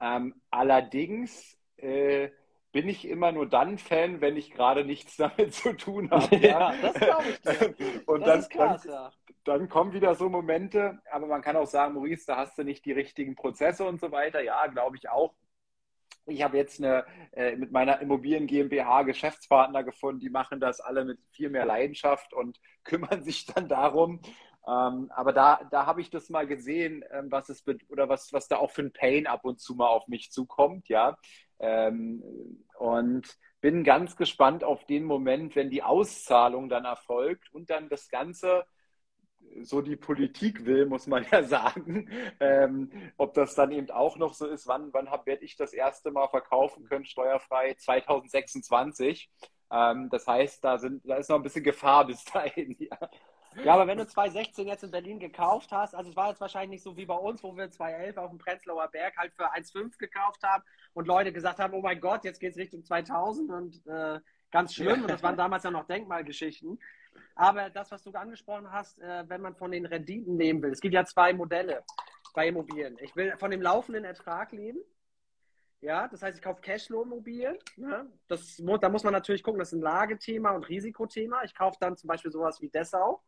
Ähm, allerdings äh, bin ich immer nur dann Fan, wenn ich gerade nichts damit zu tun habe. Ja, das glaube ich dir. Und das dann, ist krass, ja. dann kommen wieder so Momente, aber man kann auch sagen, Maurice, da hast du nicht die richtigen Prozesse und so weiter. Ja, glaube ich auch. Ich habe jetzt eine, äh, mit meiner Immobilien GmbH Geschäftspartner gefunden, die machen das alle mit viel mehr Leidenschaft und kümmern sich dann darum. Ähm, aber da, da habe ich das mal gesehen, ähm, was es oder was, was da auch für ein Pain ab und zu mal auf mich zukommt, ja. Ähm, und bin ganz gespannt auf den Moment, wenn die Auszahlung dann erfolgt und dann das Ganze so die Politik will, muss man ja sagen. Ähm, ob das dann eben auch noch so ist, wann, wann werde ich das erste Mal verkaufen können, steuerfrei 2026. Ähm, das heißt, da, sind, da ist noch ein bisschen Gefahr bis dahin. Ja. Ja, aber wenn du 2016 jetzt in Berlin gekauft hast, also es war jetzt wahrscheinlich nicht so wie bei uns, wo wir 2011 auf dem Prenzlauer Berg halt für 1,5 gekauft haben und Leute gesagt haben, oh mein Gott, jetzt geht es Richtung 2000 und äh, ganz schlimm. Und das waren damals ja noch Denkmalgeschichten. Aber das, was du angesprochen hast, äh, wenn man von den Renditen leben will, es gibt ja zwei Modelle bei Immobilien. Ich will von dem laufenden Ertrag leben. Ja, das heißt, ich kaufe Cashflow-Immobilien. Ja, das, da muss man natürlich gucken, das ist ein Lagethema und Risikothema. Ich kaufe dann zum Beispiel sowas wie Dessau.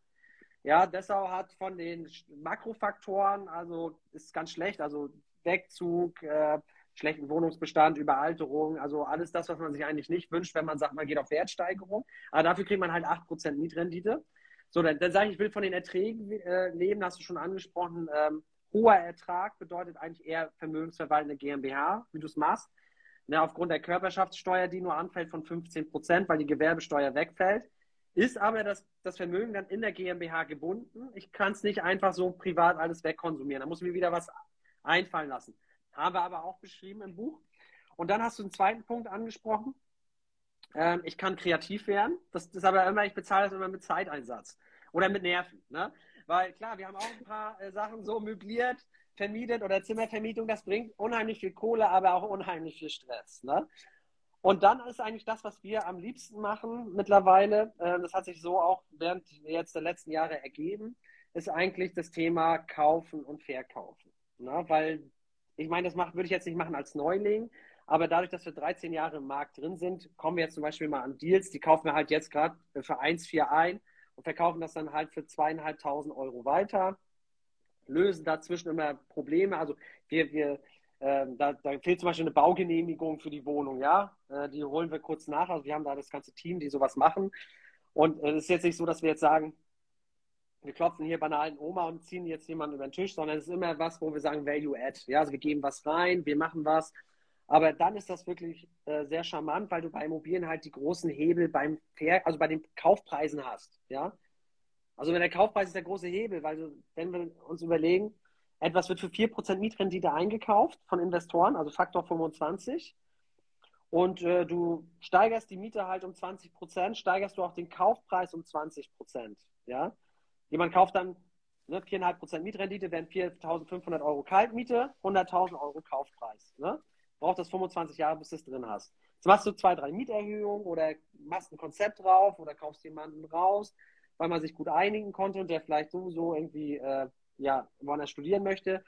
Ja, Dessau hat von den Makrofaktoren, also ist ganz schlecht, also Wegzug, äh, schlechten Wohnungsbestand, Überalterung, also alles das, was man sich eigentlich nicht wünscht, wenn man sagt, man geht auf Wertsteigerung. Aber dafür kriegt man halt 8% Mietrendite. So, dann, dann sage ich, ich will von den Erträgen äh, leben, hast du schon angesprochen. Ähm, hoher Ertrag bedeutet eigentlich eher vermögensverwaltende GmbH, wie du es machst. Ne, aufgrund der Körperschaftssteuer, die nur anfällt von 15% weil die Gewerbesteuer wegfällt. Ist aber das, das Vermögen dann in der GmbH gebunden. Ich kann es nicht einfach so privat alles wegkonsumieren. Da muss ich mir wieder was einfallen lassen. Haben wir aber auch beschrieben im Buch. Und dann hast du einen zweiten Punkt angesprochen. Ähm, ich kann kreativ werden. Das, ist aber immer, ich bezahle das immer mit Zeiteinsatz oder mit Nerven. Ne? Weil klar, wir haben auch ein paar äh, Sachen so möbliert, vermietet oder Zimmervermietung. Das bringt unheimlich viel Kohle, aber auch unheimlich viel Stress. Ne? Und dann ist eigentlich das, was wir am liebsten machen mittlerweile, äh, das hat sich so auch während jetzt der letzten Jahre ergeben, ist eigentlich das Thema Kaufen und Verkaufen. Ne? Weil ich meine, das würde ich jetzt nicht machen als Neuling, aber dadurch, dass wir 13 Jahre im Markt drin sind, kommen wir jetzt zum Beispiel mal an Deals, die kaufen wir halt jetzt gerade für 1,4 ein und verkaufen das dann halt für zweieinhalbtausend Euro weiter, lösen dazwischen immer Probleme. Also wir, wir ähm, da, da, fehlt zum Beispiel eine Baugenehmigung für die Wohnung, ja. Äh, die holen wir kurz nach. Also wir haben da das ganze Team, die sowas machen. Und äh, es ist jetzt nicht so, dass wir jetzt sagen, wir klopfen hier bei einer alten Oma und ziehen jetzt jemanden über den Tisch, sondern es ist immer was, wo wir sagen Value Add. Ja, also wir geben was rein, wir machen was. Aber dann ist das wirklich äh, sehr charmant, weil du bei Immobilien halt die großen Hebel beim Ver also bei den Kaufpreisen hast. Ja, also wenn der Kaufpreis ist der große Hebel, weil du, wenn wir uns überlegen, etwas wird für 4% Mietrendite eingekauft von Investoren, also Faktor 25. Und äh, du steigerst die Miete halt um 20%, steigerst du auch den Kaufpreis um 20%. Ja? Jemand kauft dann ne, 4,5% Mietrendite, wären 4.500 Euro Kaltmiete, 100.000 Euro Kaufpreis. Ne? Braucht das 25 Jahre, bis du es drin hast. Jetzt machst du zwei, drei Mieterhöhungen oder machst ein Konzept drauf oder kaufst jemanden raus weil man sich gut einigen konnte und der vielleicht sowieso irgendwie äh, ja, woanders studieren möchte.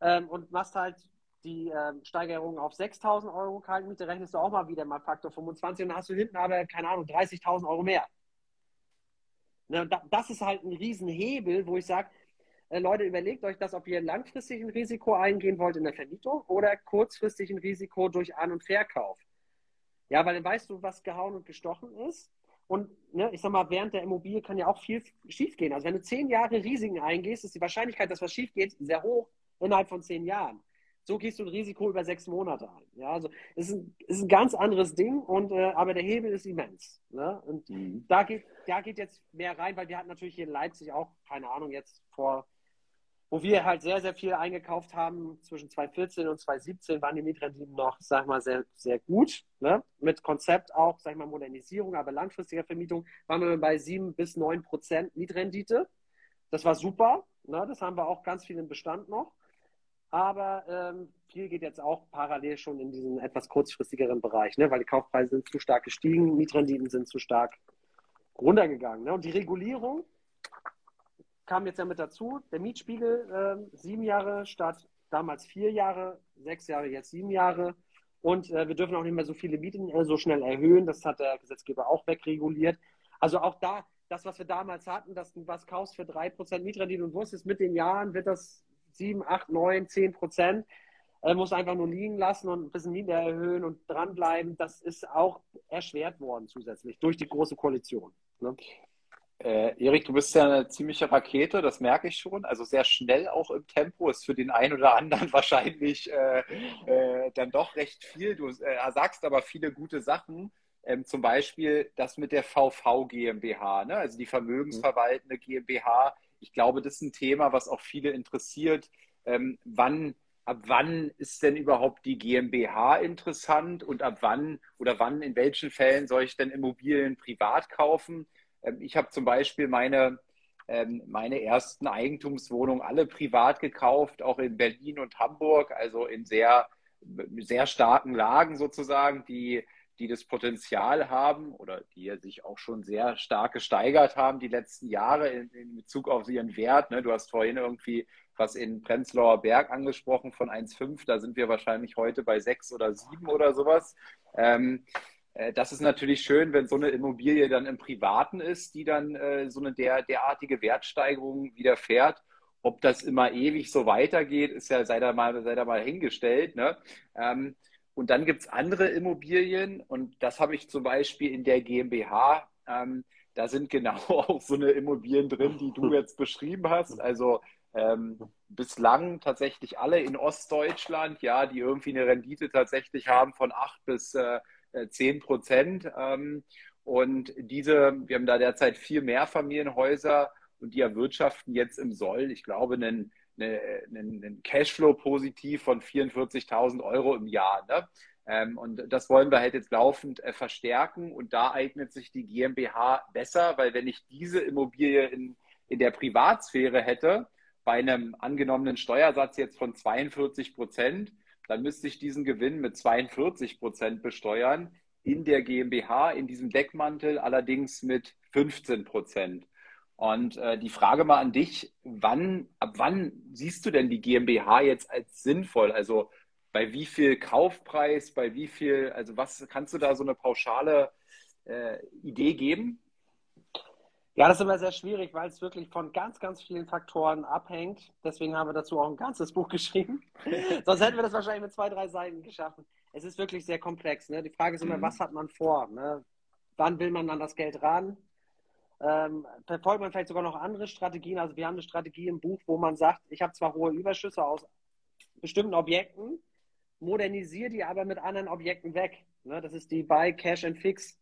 Ähm, und machst halt die äh, Steigerung auf 6.000 Euro Kaltmiete, rechnest du auch mal wieder mal Faktor 25 und dann hast du hinten aber, keine Ahnung, 30.000 Euro mehr. Ne, da, das ist halt ein Riesenhebel, wo ich sage, äh, Leute, überlegt euch das, ob ihr langfristig ein Risiko eingehen wollt in der Vermietung oder kurzfristig ein Risiko durch An- und Verkauf. Ja, weil dann weißt du, was gehauen und gestochen ist. Und ne, ich sag mal, während der Immobilie kann ja auch viel schief gehen. Also wenn du zehn Jahre Risiken eingehst, ist die Wahrscheinlichkeit, dass was schief geht, sehr hoch innerhalb von zehn Jahren. So gehst du ein Risiko über sechs Monate ein. Ja, also es ist ein, ist ein ganz anderes Ding, und, äh, aber der Hebel ist immens. Ne? Und mhm. da, geht, da geht jetzt mehr rein, weil wir hatten natürlich hier in Leipzig auch, keine Ahnung, jetzt vor, wo wir halt sehr, sehr viel eingekauft haben, zwischen 2014 und 2017 waren die Mietrenditen noch, sag mal, sehr, sehr gut. Ne? Mit Konzept auch, sag ich mal, Modernisierung, aber langfristiger Vermietung waren wir bei sieben bis neun Prozent Mietrendite. Das war super. Ne? Das haben wir auch ganz viel im Bestand noch. Aber ähm, viel geht jetzt auch parallel schon in diesen etwas kurzfristigeren Bereich, ne? weil die Kaufpreise sind zu stark gestiegen, Mietrenditen sind zu stark runtergegangen. Ne? Und die Regulierung kam jetzt ja mit dazu. Der Mietspiegel äh, sieben Jahre statt damals vier Jahre, sechs Jahre, jetzt sieben Jahre. Und äh, wir dürfen auch nicht mehr so viele Mieten äh, so schnell erhöhen. Das hat der Gesetzgeber auch wegreguliert. Also auch da, das, was wir damals hatten, dass du was kaufst für drei Prozent Mietrendite und wusstest, mit den Jahren wird das 7, 8, 9, 10 Prozent. Er muss einfach nur liegen lassen und ein bisschen Miete erhöhen und dranbleiben. Das ist auch erschwert worden zusätzlich durch die Große Koalition. Ne? Äh, Erik, du bist ja eine ziemliche Rakete, das merke ich schon. Also sehr schnell auch im Tempo ist für den einen oder anderen wahrscheinlich äh, äh, dann doch recht viel. Du äh, sagst aber viele gute Sachen. Ähm, zum Beispiel das mit der VV GmbH, ne? also die vermögensverwaltende GmbH, ich glaube, das ist ein Thema, was auch viele interessiert. Ähm, wann, ab wann ist denn überhaupt die GmbH interessant und ab wann oder wann, in welchen Fällen soll ich denn Immobilien privat kaufen? Ähm, ich habe zum Beispiel meine, ähm, meine ersten Eigentumswohnungen alle privat gekauft, auch in Berlin und Hamburg, also in sehr, sehr starken Lagen sozusagen, die die das Potenzial haben oder die sich auch schon sehr stark gesteigert haben die letzten Jahre in, in Bezug auf ihren Wert. Ne? Du hast vorhin irgendwie was in Prenzlauer Berg angesprochen von 1,5, da sind wir wahrscheinlich heute bei 6 oder 7 oder sowas. Ähm, äh, das ist natürlich schön, wenn so eine Immobilie dann im Privaten ist, die dann äh, so eine der, derartige Wertsteigerung widerfährt. Ob das immer ewig so weitergeht, ist ja, sei da mal, sei da mal hingestellt. Ne? Ähm, und dann gibt es andere Immobilien und das habe ich zum Beispiel in der GmbH. Ähm, da sind genau auch so eine Immobilien drin, die du jetzt beschrieben hast. Also ähm, bislang tatsächlich alle in Ostdeutschland, ja, die irgendwie eine Rendite tatsächlich haben von 8 bis äh, 10 Prozent. Ähm, und diese, wir haben da derzeit vier Mehrfamilienhäuser und die erwirtschaften jetzt im Soll, ich glaube, einen eine, einen Cashflow positiv von 44.000 Euro im Jahr. Ne? Ähm, und das wollen wir halt jetzt laufend äh, verstärken. Und da eignet sich die GmbH besser, weil wenn ich diese Immobilie in, in der Privatsphäre hätte, bei einem angenommenen Steuersatz jetzt von 42 Prozent, dann müsste ich diesen Gewinn mit 42 Prozent besteuern. In der GmbH, in diesem Deckmantel allerdings mit 15 Prozent. Und äh, die Frage mal an dich, wann, ab wann siehst du denn die GmbH jetzt als sinnvoll? Also bei wie viel Kaufpreis, bei wie viel, also was kannst du da so eine pauschale äh, Idee geben? Ja, das ist immer sehr schwierig, weil es wirklich von ganz, ganz vielen Faktoren abhängt. Deswegen haben wir dazu auch ein ganzes Buch geschrieben. Sonst hätten wir das wahrscheinlich mit zwei, drei Seiten geschaffen. Es ist wirklich sehr komplex. Ne? Die Frage ist immer, mhm. was hat man vor? Ne? Wann will man an das Geld ran? Ähm, verfolgt man vielleicht sogar noch andere Strategien. Also wir haben eine Strategie im Buch, wo man sagt, ich habe zwar hohe Überschüsse aus bestimmten Objekten, modernisiere die aber mit anderen Objekten weg. Ne? Das ist die Buy, Cash and Fix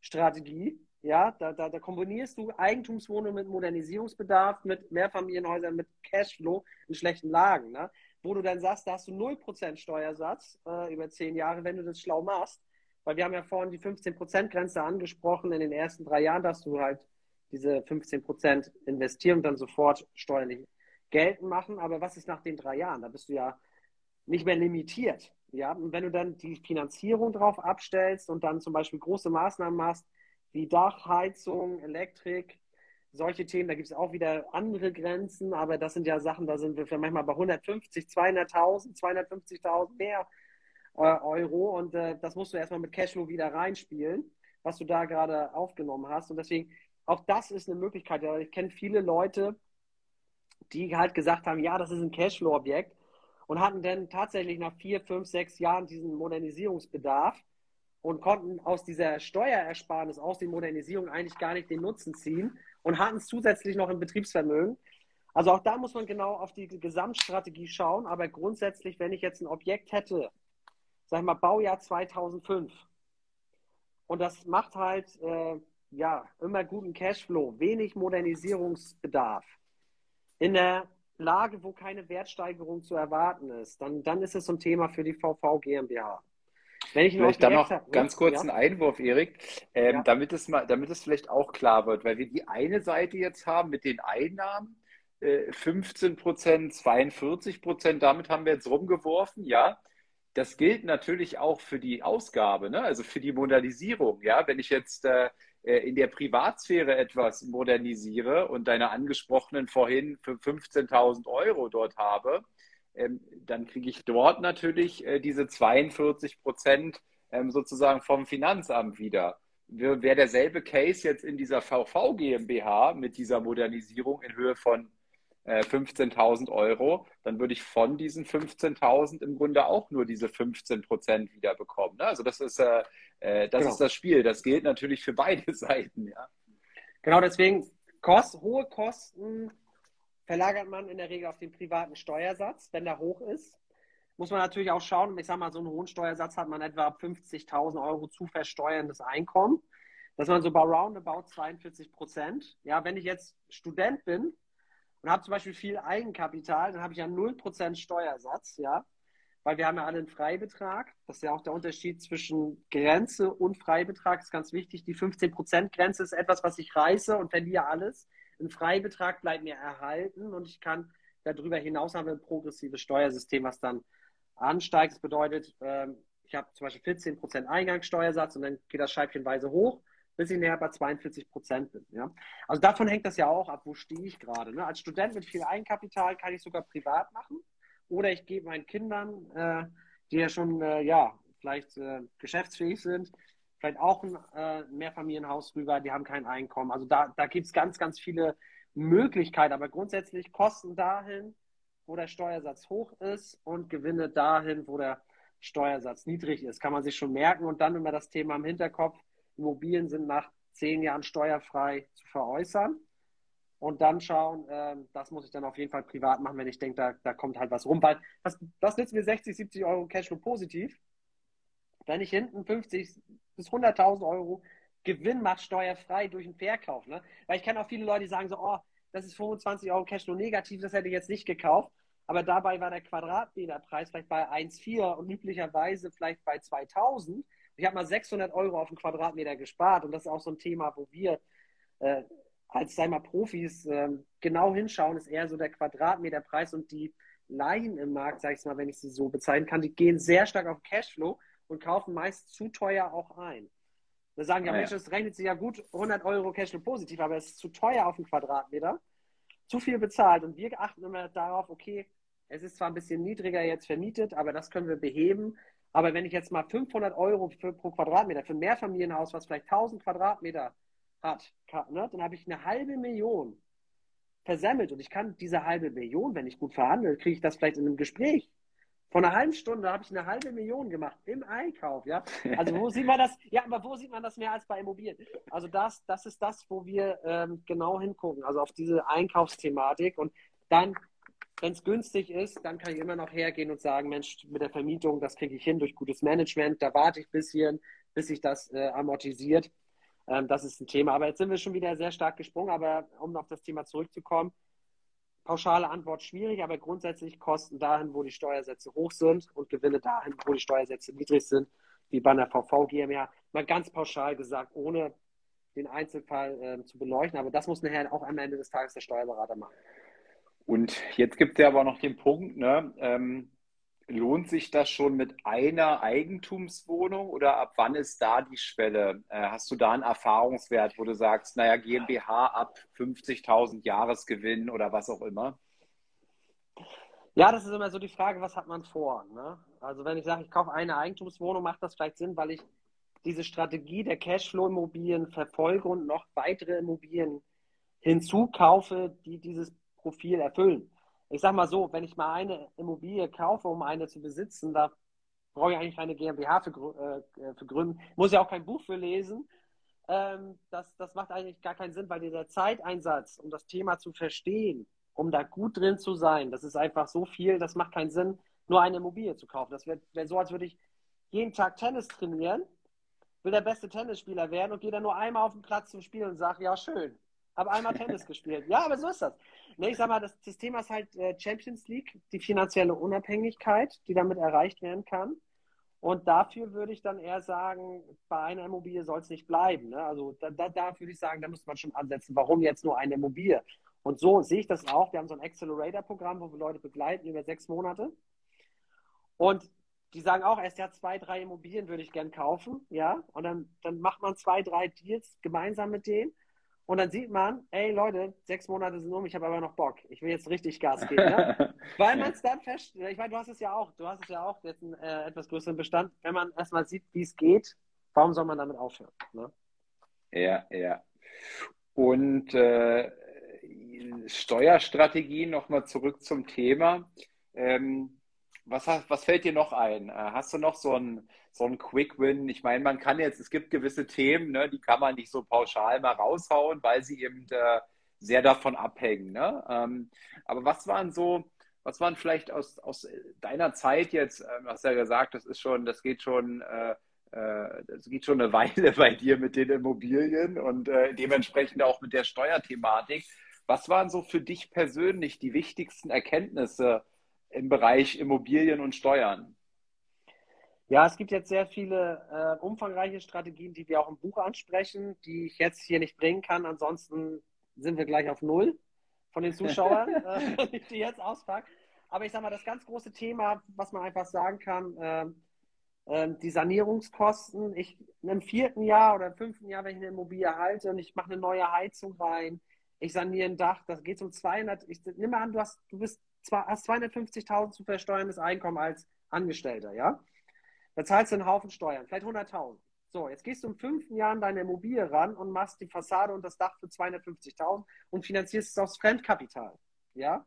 Strategie. Ja, da, da, da kombinierst du Eigentumswohnungen mit Modernisierungsbedarf, mit Mehrfamilienhäusern, mit Cashflow in schlechten Lagen. Ne? Wo du dann sagst, da hast du 0% Steuersatz äh, über zehn Jahre, wenn du das schlau machst. Weil wir haben ja vorhin die 15%-Grenze angesprochen. In den ersten drei Jahren dass du halt diese 15 Prozent investieren und dann sofort steuerlich geltend machen. Aber was ist nach den drei Jahren? Da bist du ja nicht mehr limitiert. Ja, und wenn du dann die Finanzierung drauf abstellst und dann zum Beispiel große Maßnahmen machst, wie Dach, Heizung, Elektrik, solche Themen, da gibt es auch wieder andere Grenzen, aber das sind ja Sachen, da sind wir manchmal bei 150, 200.000, 250.000 mehr äh, Euro und äh, das musst du erstmal mit Cashflow wieder reinspielen, was du da gerade aufgenommen hast und deswegen auch das ist eine Möglichkeit. Ich kenne viele Leute, die halt gesagt haben, ja, das ist ein Cashflow-Objekt und hatten dann tatsächlich nach vier, fünf, sechs Jahren diesen Modernisierungsbedarf und konnten aus dieser Steuerersparnis, aus der Modernisierung eigentlich gar nicht den Nutzen ziehen und hatten es zusätzlich noch im Betriebsvermögen. Also auch da muss man genau auf die Gesamtstrategie schauen, aber grundsätzlich, wenn ich jetzt ein Objekt hätte, sag ich mal Baujahr 2005 und das macht halt äh, ja immer guten Cashflow, wenig Modernisierungsbedarf in der Lage, wo keine Wertsteigerung zu erwarten ist, dann, dann ist es so ein Thema für die VV GmbH. Wenn ich vielleicht dann noch habe, ganz kurz ja. einen Einwurf, Erik, ähm, ja. damit, es mal, damit es vielleicht auch klar wird, weil wir die eine Seite jetzt haben mit den Einnahmen, äh, 15 Prozent, 42 Prozent, damit haben wir jetzt rumgeworfen, ja. Das gilt natürlich auch für die Ausgabe, ne? also für die Modernisierung. Ja, wenn ich jetzt äh in der Privatsphäre etwas modernisiere und deine angesprochenen vorhin für 15.000 Euro dort habe, ähm, dann kriege ich dort natürlich äh, diese 42 Prozent ähm, sozusagen vom Finanzamt wieder. Wäre derselbe Case jetzt in dieser VV GmbH mit dieser Modernisierung in Höhe von äh, 15.000 Euro, dann würde ich von diesen 15.000 im Grunde auch nur diese 15 Prozent wieder bekommen. Ne? Also das ist, äh, äh, das, genau. ist das Spiel. Das gilt natürlich für beide Seiten. Ja? Genau, deswegen Kost, hohe Kosten verlagert man in der Regel auf den privaten Steuersatz, wenn der hoch ist. Muss man natürlich auch schauen, ich sage mal, so einen hohen Steuersatz hat man etwa 50.000 Euro zu versteuerndes Einkommen. Das man so bei roundabout 42 Prozent. Ja, wenn ich jetzt Student bin und habe zum Beispiel viel Eigenkapital, dann habe ich ja 0% Steuersatz, ja, weil wir haben ja alle einen Freibetrag. Das ist ja auch der Unterschied zwischen Grenze und Freibetrag, ist ganz wichtig. Die 15% Grenze ist etwas, was ich reiße und verliere alles. Ein Freibetrag bleibt mir erhalten und ich kann darüber hinaus haben wir ein progressives Steuersystem, was dann ansteigt. Das bedeutet, ähm, ich habe zum Beispiel 14% Eingangssteuersatz und dann geht das scheibchenweise hoch, bis ich näher bei 42% bin. Ja? Also davon hängt das ja auch ab, wo stehe ich gerade. Ne? Als Student mit viel Eigenkapital kann ich sogar privat machen oder ich gebe meinen Kindern, äh, die ja schon äh, ja, vielleicht äh, geschäftsfähig sind, vielleicht auch ein äh, Mehrfamilienhaus rüber, die haben kein Einkommen. Also da, da gibt es ganz, ganz viele Möglichkeiten, aber grundsätzlich Kosten dahin, wo der Steuersatz hoch ist und Gewinne dahin, wo der Steuersatz niedrig ist. Kann man sich schon merken und dann immer das Thema im Hinterkopf, Immobilien sind nach zehn Jahren steuerfrei zu veräußern und dann schauen, äh, das muss ich dann auf jeden Fall privat machen, wenn ich denke, da, da kommt halt was rum, weil das, das nützt mir 60, 70 Euro Cashflow positiv wenn ich hinten 50 bis 100.000 Euro Gewinn mache, steuerfrei durch den Verkauf. Ne? Weil ich kenne auch viele Leute, die sagen so, oh, das ist 25 Euro Cashflow negativ, das hätte ich jetzt nicht gekauft. Aber dabei war der Quadratmeterpreis vielleicht bei 1,4 und üblicherweise vielleicht bei 2000. Ich habe mal 600 Euro auf den Quadratmeter gespart und das ist auch so ein Thema, wo wir äh, als sei mal Profis äh, genau hinschauen, ist eher so der Quadratmeterpreis und die Laien im Markt, sag ich mal, wenn ich sie so bezeichnen kann, die gehen sehr stark auf Cashflow und kaufen meist zu teuer auch ein. Da sagen ja, ah, Mensch, das rechnet sich ja gut, 100 Euro Cashflow positiv, aber es ist zu teuer auf den Quadratmeter, zu viel bezahlt. Und wir achten immer darauf, okay, es ist zwar ein bisschen niedriger jetzt vermietet, aber das können wir beheben. Aber wenn ich jetzt mal 500 Euro für, pro Quadratmeter für ein Mehrfamilienhaus, was vielleicht 1000 Quadratmeter hat, ne, dann habe ich eine halbe Million versemmelt. Und ich kann diese halbe Million, wenn ich gut verhandle, kriege ich das vielleicht in einem Gespräch von einer halben Stunde habe ich eine halbe Million gemacht im Einkauf, ja. Also wo sieht man das? Ja, aber wo sieht man das mehr als bei Immobilien? Also das, das ist das, wo wir ähm, genau hingucken, also auf diese Einkaufsthematik. Und dann, wenn es günstig ist, dann kann ich immer noch hergehen und sagen, Mensch, mit der Vermietung, das kriege ich hin durch gutes Management, da warte ich ein bisschen, bis sich das äh, amortisiert. Ähm, das ist ein Thema. Aber jetzt sind wir schon wieder sehr stark gesprungen. Aber um auf das Thema zurückzukommen, pauschale Antwort schwierig, aber grundsätzlich Kosten dahin, wo die Steuersätze hoch sind und Gewinne dahin, wo die Steuersätze niedrig sind, wie bei einer VV GmbH. Mal ganz pauschal gesagt, ohne den Einzelfall äh, zu beleuchten. Aber das muss nachher auch am Ende des Tages der Steuerberater machen. Und jetzt gibt es ja aber noch den Punkt, ne, ähm, lohnt sich das schon mit einer Eigentumswohnung oder ab wann ist da die Schwelle? Äh, hast du da einen Erfahrungswert, wo du sagst, naja, GmbH ab 50.000 Jahresgewinn oder was auch immer? Ja, das ist immer so die Frage, was hat man vor? Ne? Also wenn ich sage, ich kaufe eine Eigentumswohnung, macht das vielleicht Sinn, weil ich diese Strategie der Cashflow-Immobilien verfolge und noch weitere Immobilien hinzukaufe, die dieses Profil erfüllen. Ich sage mal so, wenn ich mal eine Immobilie kaufe, um eine zu besitzen, da brauche ich eigentlich keine GmbH für, äh, für gründen. Muss ja auch kein Buch für lesen. Ähm, das, das macht eigentlich gar keinen Sinn, weil dieser Zeiteinsatz, um das Thema zu verstehen, um da gut drin zu sein, das ist einfach so viel, das macht keinen Sinn, nur eine Immobilie zu kaufen. Das wäre wär so, als würde ich jeden Tag Tennis trainieren, will der beste Tennisspieler werden und gehe dann nur einmal auf den Platz zum Spielen und sage, ja, schön, habe einmal Tennis gespielt. Ja, aber so ist das. Ne, ich sag mal, das, das Thema ist halt äh, Champions League, die finanzielle Unabhängigkeit, die damit erreicht werden kann. Und dafür würde ich dann eher sagen, bei einer Immobilie soll es nicht bleiben. Ne? Also da, da, da würde ich sagen, da müsste man schon ansetzen. Warum jetzt nur eine Immobilie? Und so sehe ich das auch. Wir haben so ein Accelerator-Programm, wo wir Leute begleiten über sechs Monate. Und die sagen auch, erst ja zwei, drei Immobilien würde ich gern kaufen, ja. Und dann, dann macht man zwei, drei Deals gemeinsam mit denen. Und dann sieht man, ey Leute, sechs Monate sind um, ich habe aber noch Bock. Ich will jetzt richtig Gas geben. Ne? Weil man es dann fest, ich meine, du hast es ja auch, du hast es ja auch jetzt einen äh, etwas größeren Bestand. Wenn man erstmal sieht, wie es geht, warum soll man damit aufhören? Ne? Ja, ja. Und äh, Steuerstrategie, nochmal zurück zum Thema. Ähm, was, was fällt dir noch ein? Äh, hast du noch so einen so Quick Win? Ich meine, man kann jetzt, es gibt gewisse Themen, ne, die kann man nicht so pauschal mal raushauen, weil sie eben äh, sehr davon abhängen. Ne? Ähm, aber was waren so, was waren vielleicht aus, aus deiner Zeit jetzt, äh, du hast ja gesagt, das ist schon, das geht schon, äh, äh, das geht schon eine Weile bei dir mit den Immobilien und äh, dementsprechend auch mit der Steuerthematik. Was waren so für dich persönlich die wichtigsten Erkenntnisse im Bereich Immobilien und Steuern? Ja, es gibt jetzt sehr viele äh, umfangreiche Strategien, die wir auch im Buch ansprechen, die ich jetzt hier nicht bringen kann. Ansonsten sind wir gleich auf Null von den Zuschauern, äh, die jetzt auspacken. Aber ich sage mal, das ganz große Thema, was man einfach sagen kann, äh, die Sanierungskosten. Ich im vierten Jahr oder im fünften Jahr, wenn ich eine Immobilie halte und ich mache eine neue Heizung rein, ich saniere ein Dach, das geht um 200. Ich nehme an, du hast, du bist hast 250.000 zu versteuerndes Einkommen als Angestellter, ja? Da zahlst du einen Haufen Steuern, vielleicht 100.000. So, jetzt gehst du im fünften Jahr an deine Immobilie ran und machst die Fassade und das Dach für 250.000 und finanzierst es aus Fremdkapital, ja?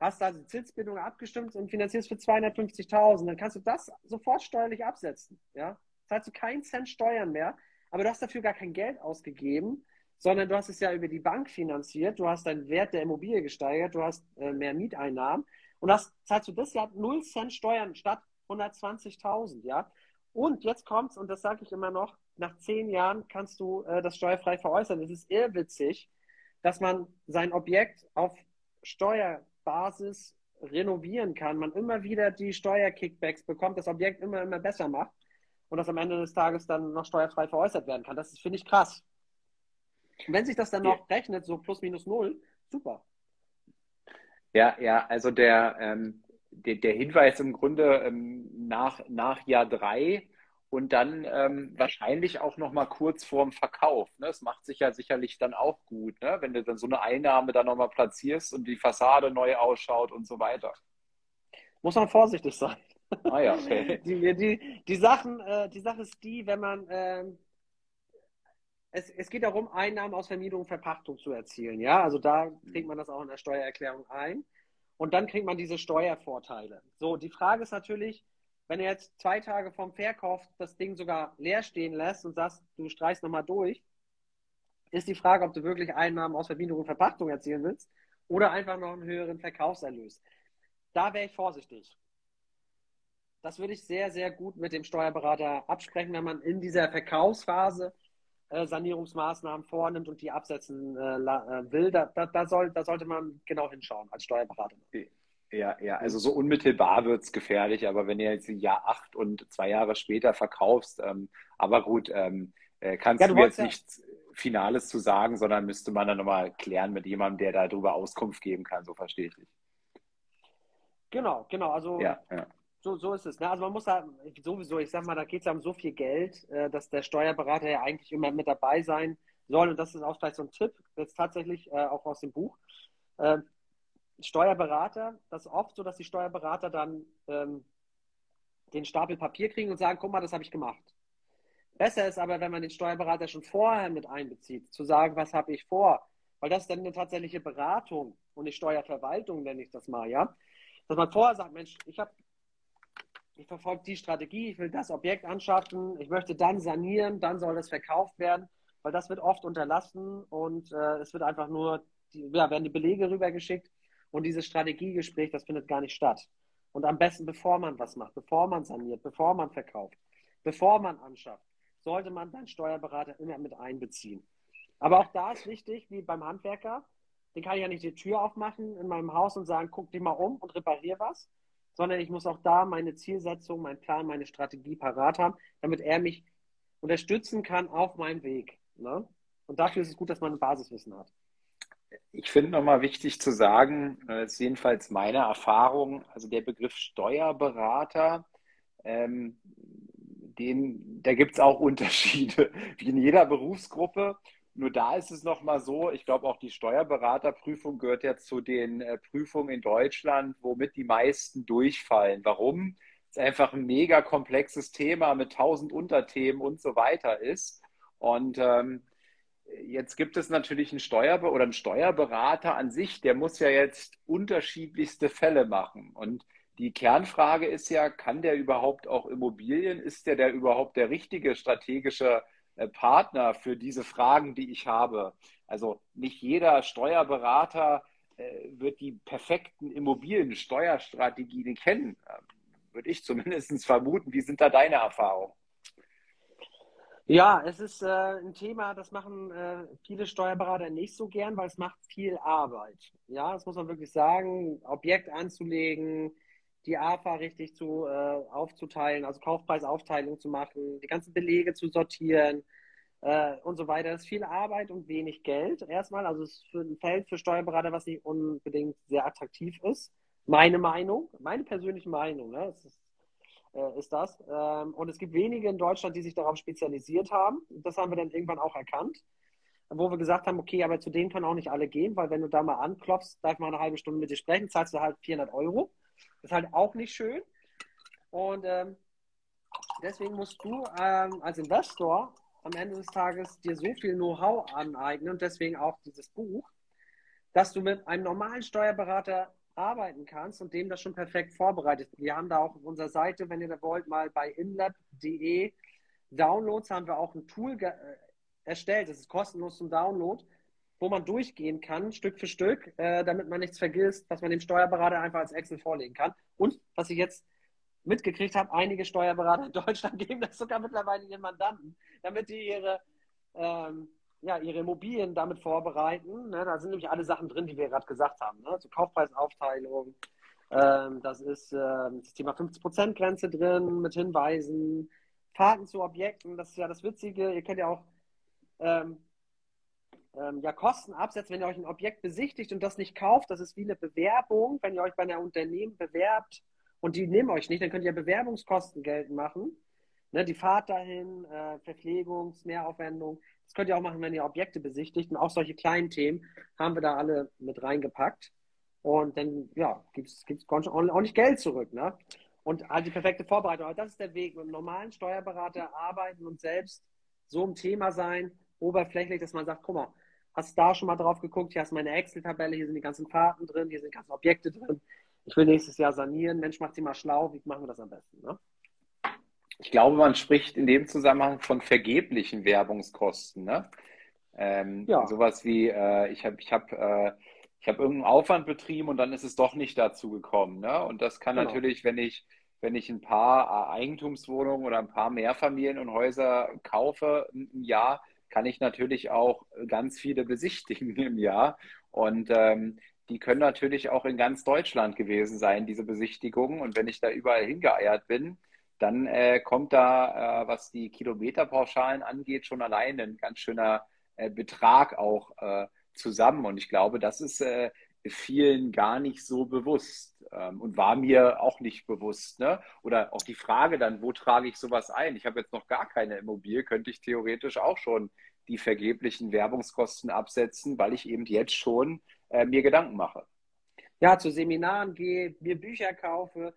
Hast also die Zinsbindung abgestimmt und finanzierst für 250.000. Dann kannst du das sofort steuerlich absetzen, ja? Zahlst du keinen Cent Steuern mehr, aber du hast dafür gar kein Geld ausgegeben, sondern du hast es ja über die Bank finanziert, du hast deinen Wert der Immobilie gesteigert, du hast äh, mehr Mieteinnahmen und hast, zahlst du das Jahr 0 Cent Steuern statt 120.000, ja. Und jetzt kommt's, und das sage ich immer noch, nach zehn Jahren kannst du äh, das steuerfrei veräußern. Es ist irrwitzig, dass man sein Objekt auf Steuerbasis renovieren kann, man immer wieder die Steuerkickbacks bekommt, das Objekt immer, immer besser macht und das am Ende des Tages dann noch steuerfrei veräußert werden kann. Das finde ich krass. Und wenn sich das dann noch ja. rechnet, so plus minus null, super. Ja, ja, also der, ähm, der, der Hinweis im Grunde ähm, nach, nach Jahr drei und dann ähm, wahrscheinlich auch noch mal kurz vorm Verkauf. Ne? Das macht sich ja sicherlich dann auch gut, ne? wenn du dann so eine Einnahme dann noch mal platzierst und die Fassade neu ausschaut und so weiter. Muss man vorsichtig sein. Ah ja, okay. Die, die, die, Sachen, äh, die Sache ist die, wenn man äh, es, es geht darum, Einnahmen aus Vermietung und Verpachtung zu erzielen. Ja, also da kriegt man das auch in der Steuererklärung ein. Und dann kriegt man diese Steuervorteile. So, die Frage ist natürlich, wenn du jetzt zwei Tage vom Verkauf das Ding sogar leer stehen lässt und sagst, du streichst nochmal durch, ist die Frage, ob du wirklich Einnahmen aus Vermietung und Verpachtung erzielen willst oder einfach noch einen höheren Verkaufserlös. Da wäre ich vorsichtig. Das würde ich sehr, sehr gut mit dem Steuerberater absprechen, wenn man in dieser Verkaufsphase äh, Sanierungsmaßnahmen vornimmt und die absetzen äh, äh, will, da, da, da, soll, da sollte man genau hinschauen als Steuerberater. Ja, ja, also so unmittelbar wird es gefährlich, aber wenn ihr jetzt Jahr acht und zwei Jahre später verkaufst, ähm, aber gut, ähm, äh, kannst ja, du, du jetzt ja... nichts Finales zu sagen, sondern müsste man dann nochmal klären mit jemandem, der darüber Auskunft geben kann, so verstehe ich dich. Genau, genau, also ja. So, so ist es. Ne? Also man muss da sowieso, ich sag mal, da geht es ja um so viel Geld, äh, dass der Steuerberater ja eigentlich immer mit dabei sein soll. Und das ist auch vielleicht so ein Tipp, jetzt tatsächlich äh, auch aus dem Buch. Äh, Steuerberater, das ist oft so, dass die Steuerberater dann ähm, den Stapel Papier kriegen und sagen, guck mal, das habe ich gemacht. Besser ist aber, wenn man den Steuerberater schon vorher mit einbezieht, zu sagen, was habe ich vor, weil das ist dann eine tatsächliche Beratung und nicht Steuerverwaltung, nenne ich das mal, ja. Dass man vorher sagt, Mensch, ich habe ich verfolge die Strategie, ich will das Objekt anschaffen, ich möchte dann sanieren, dann soll das verkauft werden, weil das wird oft unterlassen und äh, es wird einfach nur, die, ja, werden die Belege rübergeschickt und dieses Strategiegespräch, das findet gar nicht statt. Und am besten, bevor man was macht, bevor man saniert, bevor man verkauft, bevor man anschafft, sollte man seinen Steuerberater immer mit einbeziehen. Aber auch da ist wichtig, wie beim Handwerker, den kann ich ja nicht die Tür aufmachen in meinem Haus und sagen, guck dich mal um und reparier was, sondern ich muss auch da meine Zielsetzung, meinen Plan, meine Strategie parat haben, damit er mich unterstützen kann auf meinem Weg. Ne? Und dafür ist es gut, dass man ein Basiswissen hat. Ich finde nochmal wichtig zu sagen, das äh, ist jedenfalls meine Erfahrung, also der Begriff Steuerberater, ähm, den, da gibt es auch Unterschiede, wie in jeder Berufsgruppe. Nur da ist es nochmal so, ich glaube auch die Steuerberaterprüfung gehört ja zu den äh, Prüfungen in Deutschland, womit die meisten durchfallen. Warum? Es einfach ein mega komplexes Thema mit tausend Unterthemen und so weiter ist. Und ähm, jetzt gibt es natürlich einen Steuerbe oder einen Steuerberater an sich, der muss ja jetzt unterschiedlichste Fälle machen. Und die Kernfrage ist ja, kann der überhaupt auch Immobilien? Ist der, der überhaupt der richtige strategische Partner für diese Fragen, die ich habe? Also nicht jeder Steuerberater äh, wird die perfekten Immobiliensteuerstrategien kennen. Ähm, würde ich zumindest vermuten. Wie sind da deine Erfahrungen? Ja, es ist äh, ein Thema, das machen äh, viele Steuerberater nicht so gern, weil es macht viel Arbeit. Ja, das muss man wirklich sagen. Objekt anzulegen, die AFA richtig zu, äh, aufzuteilen, also Kaufpreisaufteilung zu machen, die ganzen Belege zu sortieren äh, und so weiter. Das ist viel Arbeit und wenig Geld. Erstmal, also es ist für ein Feld für Steuerberater, was nicht unbedingt sehr attraktiv ist. Meine Meinung, meine persönliche Meinung, ne? das ist, äh, ist das. Ähm, und es gibt wenige in Deutschland, die sich darauf spezialisiert haben. Das haben wir dann irgendwann auch erkannt wo wir gesagt haben, okay, aber zu denen können auch nicht alle gehen, weil wenn du da mal anklopfst, darf mal eine halbe Stunde mit dir sprechen, zahlst du halt 400 Euro. Das ist halt auch nicht schön. Und ähm, deswegen musst du ähm, als Investor am Ende des Tages dir so viel Know-how aneignen und deswegen auch dieses Buch, dass du mit einem normalen Steuerberater arbeiten kannst und dem das schon perfekt vorbereitet. Wir haben da auch auf unserer Seite, wenn ihr da wollt, mal bei inlab.de Downloads haben wir auch ein Tool äh, erstellt. Das ist kostenlos zum Download wo man durchgehen kann, Stück für Stück, äh, damit man nichts vergisst, was man dem Steuerberater einfach als Excel vorlegen kann. Und was ich jetzt mitgekriegt habe, einige Steuerberater in Deutschland geben das sogar mittlerweile ihren Mandanten, damit die ihre, ähm, ja, ihre Immobilien damit vorbereiten. Ne? Da sind nämlich alle Sachen drin, die wir gerade gesagt haben. Ne? So Kaufpreisaufteilung, ähm, das ist äh, das Thema 50%-Grenze drin mit Hinweisen, Fahrten zu Objekten, das ist ja das Witzige. Ihr könnt ja auch ähm, ähm, ja, Kosten absetzt, wenn ihr euch ein Objekt besichtigt und das nicht kauft. Das ist wie eine Bewerbung. Wenn ihr euch bei einer Unternehmen bewerbt und die nehmen euch nicht, dann könnt ihr Bewerbungskosten geltend machen. Ne, die Fahrt dahin, äh, Verpflegungs-, Mehraufwendung. Das könnt ihr auch machen, wenn ihr Objekte besichtigt. Und auch solche kleinen Themen haben wir da alle mit reingepackt. Und dann, ja, gibt es ordentlich Geld zurück. Ne? Und halt die perfekte Vorbereitung. Aber das ist der Weg. Mit einem normalen Steuerberater arbeiten und selbst so ein Thema sein, oberflächlich, dass man sagt, guck mal, Hast da schon mal drauf geguckt? Hier hast du meine Excel-Tabelle, hier sind die ganzen Fahrten drin, hier sind die ganzen Objekte drin. Ich will nächstes Jahr sanieren. Mensch, macht sie mal schlau. Wie machen wir das am besten? Ne? Ich glaube, man spricht in dem Zusammenhang von vergeblichen Werbungskosten. Ne? Ähm, ja. Sowas wie, äh, ich habe ich hab, äh, hab irgendeinen Aufwand betrieben und dann ist es doch nicht dazu gekommen. Ne? Und das kann genau. natürlich, wenn ich, wenn ich ein paar Eigentumswohnungen oder ein paar Mehrfamilien und Häuser kaufe im Jahr, kann ich natürlich auch ganz viele besichtigen im Jahr. Und ähm, die können natürlich auch in ganz Deutschland gewesen sein, diese Besichtigungen. Und wenn ich da überall hingeeiert bin, dann äh, kommt da, äh, was die Kilometerpauschalen angeht, schon allein ein ganz schöner äh, Betrag auch äh, zusammen. Und ich glaube, das ist äh, vielen gar nicht so bewusst ähm, und war mir auch nicht bewusst. Ne? Oder auch die Frage dann, wo trage ich sowas ein? Ich habe jetzt noch gar keine Immobilie, könnte ich theoretisch auch schon die vergeblichen Werbungskosten absetzen, weil ich eben jetzt schon äh, mir Gedanken mache. Ja, zu Seminaren gehe, mir Bücher kaufe.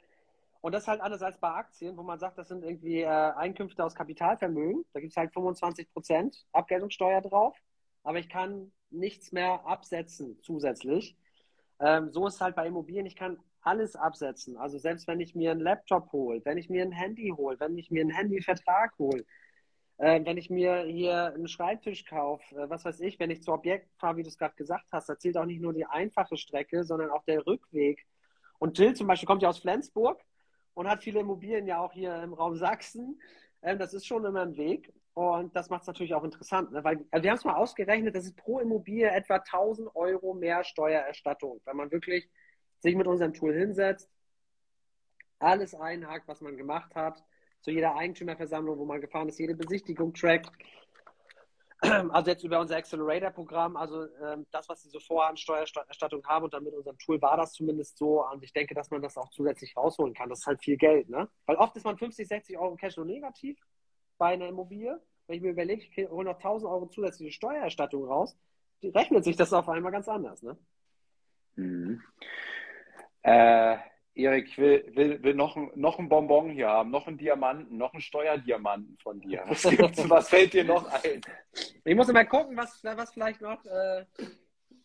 Und das halt anders als bei Aktien, wo man sagt, das sind irgendwie äh, Einkünfte aus Kapitalvermögen. Da gibt es halt 25 Prozent Abgeltungssteuer drauf. Aber ich kann nichts mehr absetzen zusätzlich. Ähm, so ist halt bei Immobilien. Ich kann alles absetzen. Also selbst wenn ich mir einen Laptop hole, wenn ich mir ein Handy hole, wenn ich mir einen Handyvertrag hole, äh, wenn ich mir hier einen Schreibtisch kaufe, äh, was weiß ich, wenn ich zu Objekt fahre, wie du es gerade gesagt hast, da zählt auch nicht nur die einfache Strecke, sondern auch der Rückweg. Und Jill zum Beispiel kommt ja aus Flensburg und hat viele Immobilien ja auch hier im Raum Sachsen. Ähm, das ist schon immer ein Weg. Und das macht es natürlich auch interessant, ne? weil also wir haben es mal ausgerechnet, das ist pro Immobilie etwa 1000 Euro mehr Steuererstattung, wenn man wirklich sich mit unserem Tool hinsetzt, alles einhakt, was man gemacht hat, zu jeder Eigentümerversammlung, wo man gefahren ist, jede Besichtigung trackt. Also jetzt über unser Accelerator-Programm, also ähm, das, was sie so vorher an Steuererstattung haben und dann mit unserem Tool war das zumindest so. Und ich denke, dass man das auch zusätzlich rausholen kann. Das ist halt viel Geld, ne? Weil oft ist man 50, 60 Euro Cashflow negativ bei einer Immobilie, wenn ich mir überlege, ich hole noch 1000 Euro zusätzliche Steuererstattung raus, rechnet sich das auf einmal ganz anders. Ne? Mhm. Äh, Erik, will, will, will noch, ein, noch ein Bonbon hier haben, noch einen Diamanten, noch einen Steuerdiamanten von dir. Was, was fällt dir noch ein? Ich muss mal gucken, was, was vielleicht noch, äh,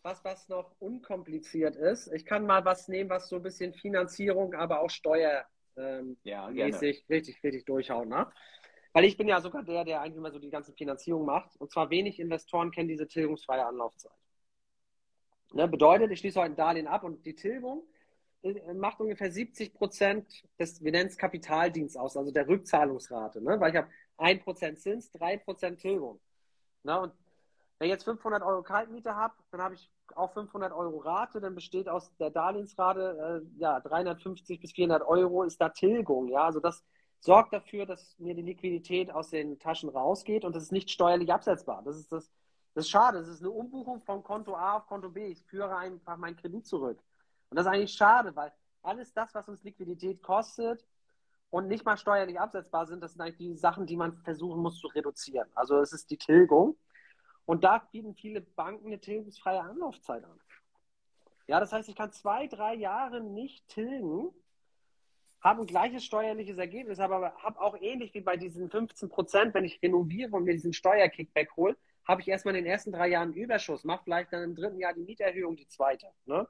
was, was noch unkompliziert ist. Ich kann mal was nehmen, was so ein bisschen Finanzierung, aber auch steuermäßig ähm, ja, richtig, richtig durchhaut. Ne? Weil ich bin ja sogar der, der eigentlich immer so die ganze Finanzierung macht. Und zwar wenig Investoren kennen diese tilgungsfreie Anlaufzeit. Ne, bedeutet, ich schließe heute ein Darlehen ab und die Tilgung äh, macht ungefähr 70 Prozent des, wir nennen es Kapitaldienst aus, also der Rückzahlungsrate. Ne? Weil ich habe 1% Zins, 3% Tilgung. Ne? Und wenn ich jetzt 500 Euro Kaltmiete habe, dann habe ich auch 500 Euro Rate, dann besteht aus der Darlehensrate äh, ja 350 bis 400 Euro ist da Tilgung. Ja, also das sorgt dafür, dass mir die Liquidität aus den Taschen rausgeht und das ist nicht steuerlich absetzbar. Das ist das, das ist schade. Das ist eine Umbuchung von Konto A auf Konto B. Ich führe einfach meinen Kredit zurück. Und das ist eigentlich schade, weil alles das, was uns Liquidität kostet und nicht mal steuerlich absetzbar sind, das sind eigentlich die Sachen, die man versuchen muss zu reduzieren. Also es ist die Tilgung. Und da bieten viele Banken eine tilgungsfreie Anlaufzeit an. Ja, das heißt, ich kann zwei, drei Jahre nicht tilgen habe ein gleiches steuerliches Ergebnis, aber habe auch ähnlich wie bei diesen 15 Prozent, wenn ich renoviere und mir diesen Steuerkickback hole, habe ich erstmal in den ersten drei Jahren Überschuss, mache vielleicht dann im dritten Jahr die Mieterhöhung, die zweite. Ne?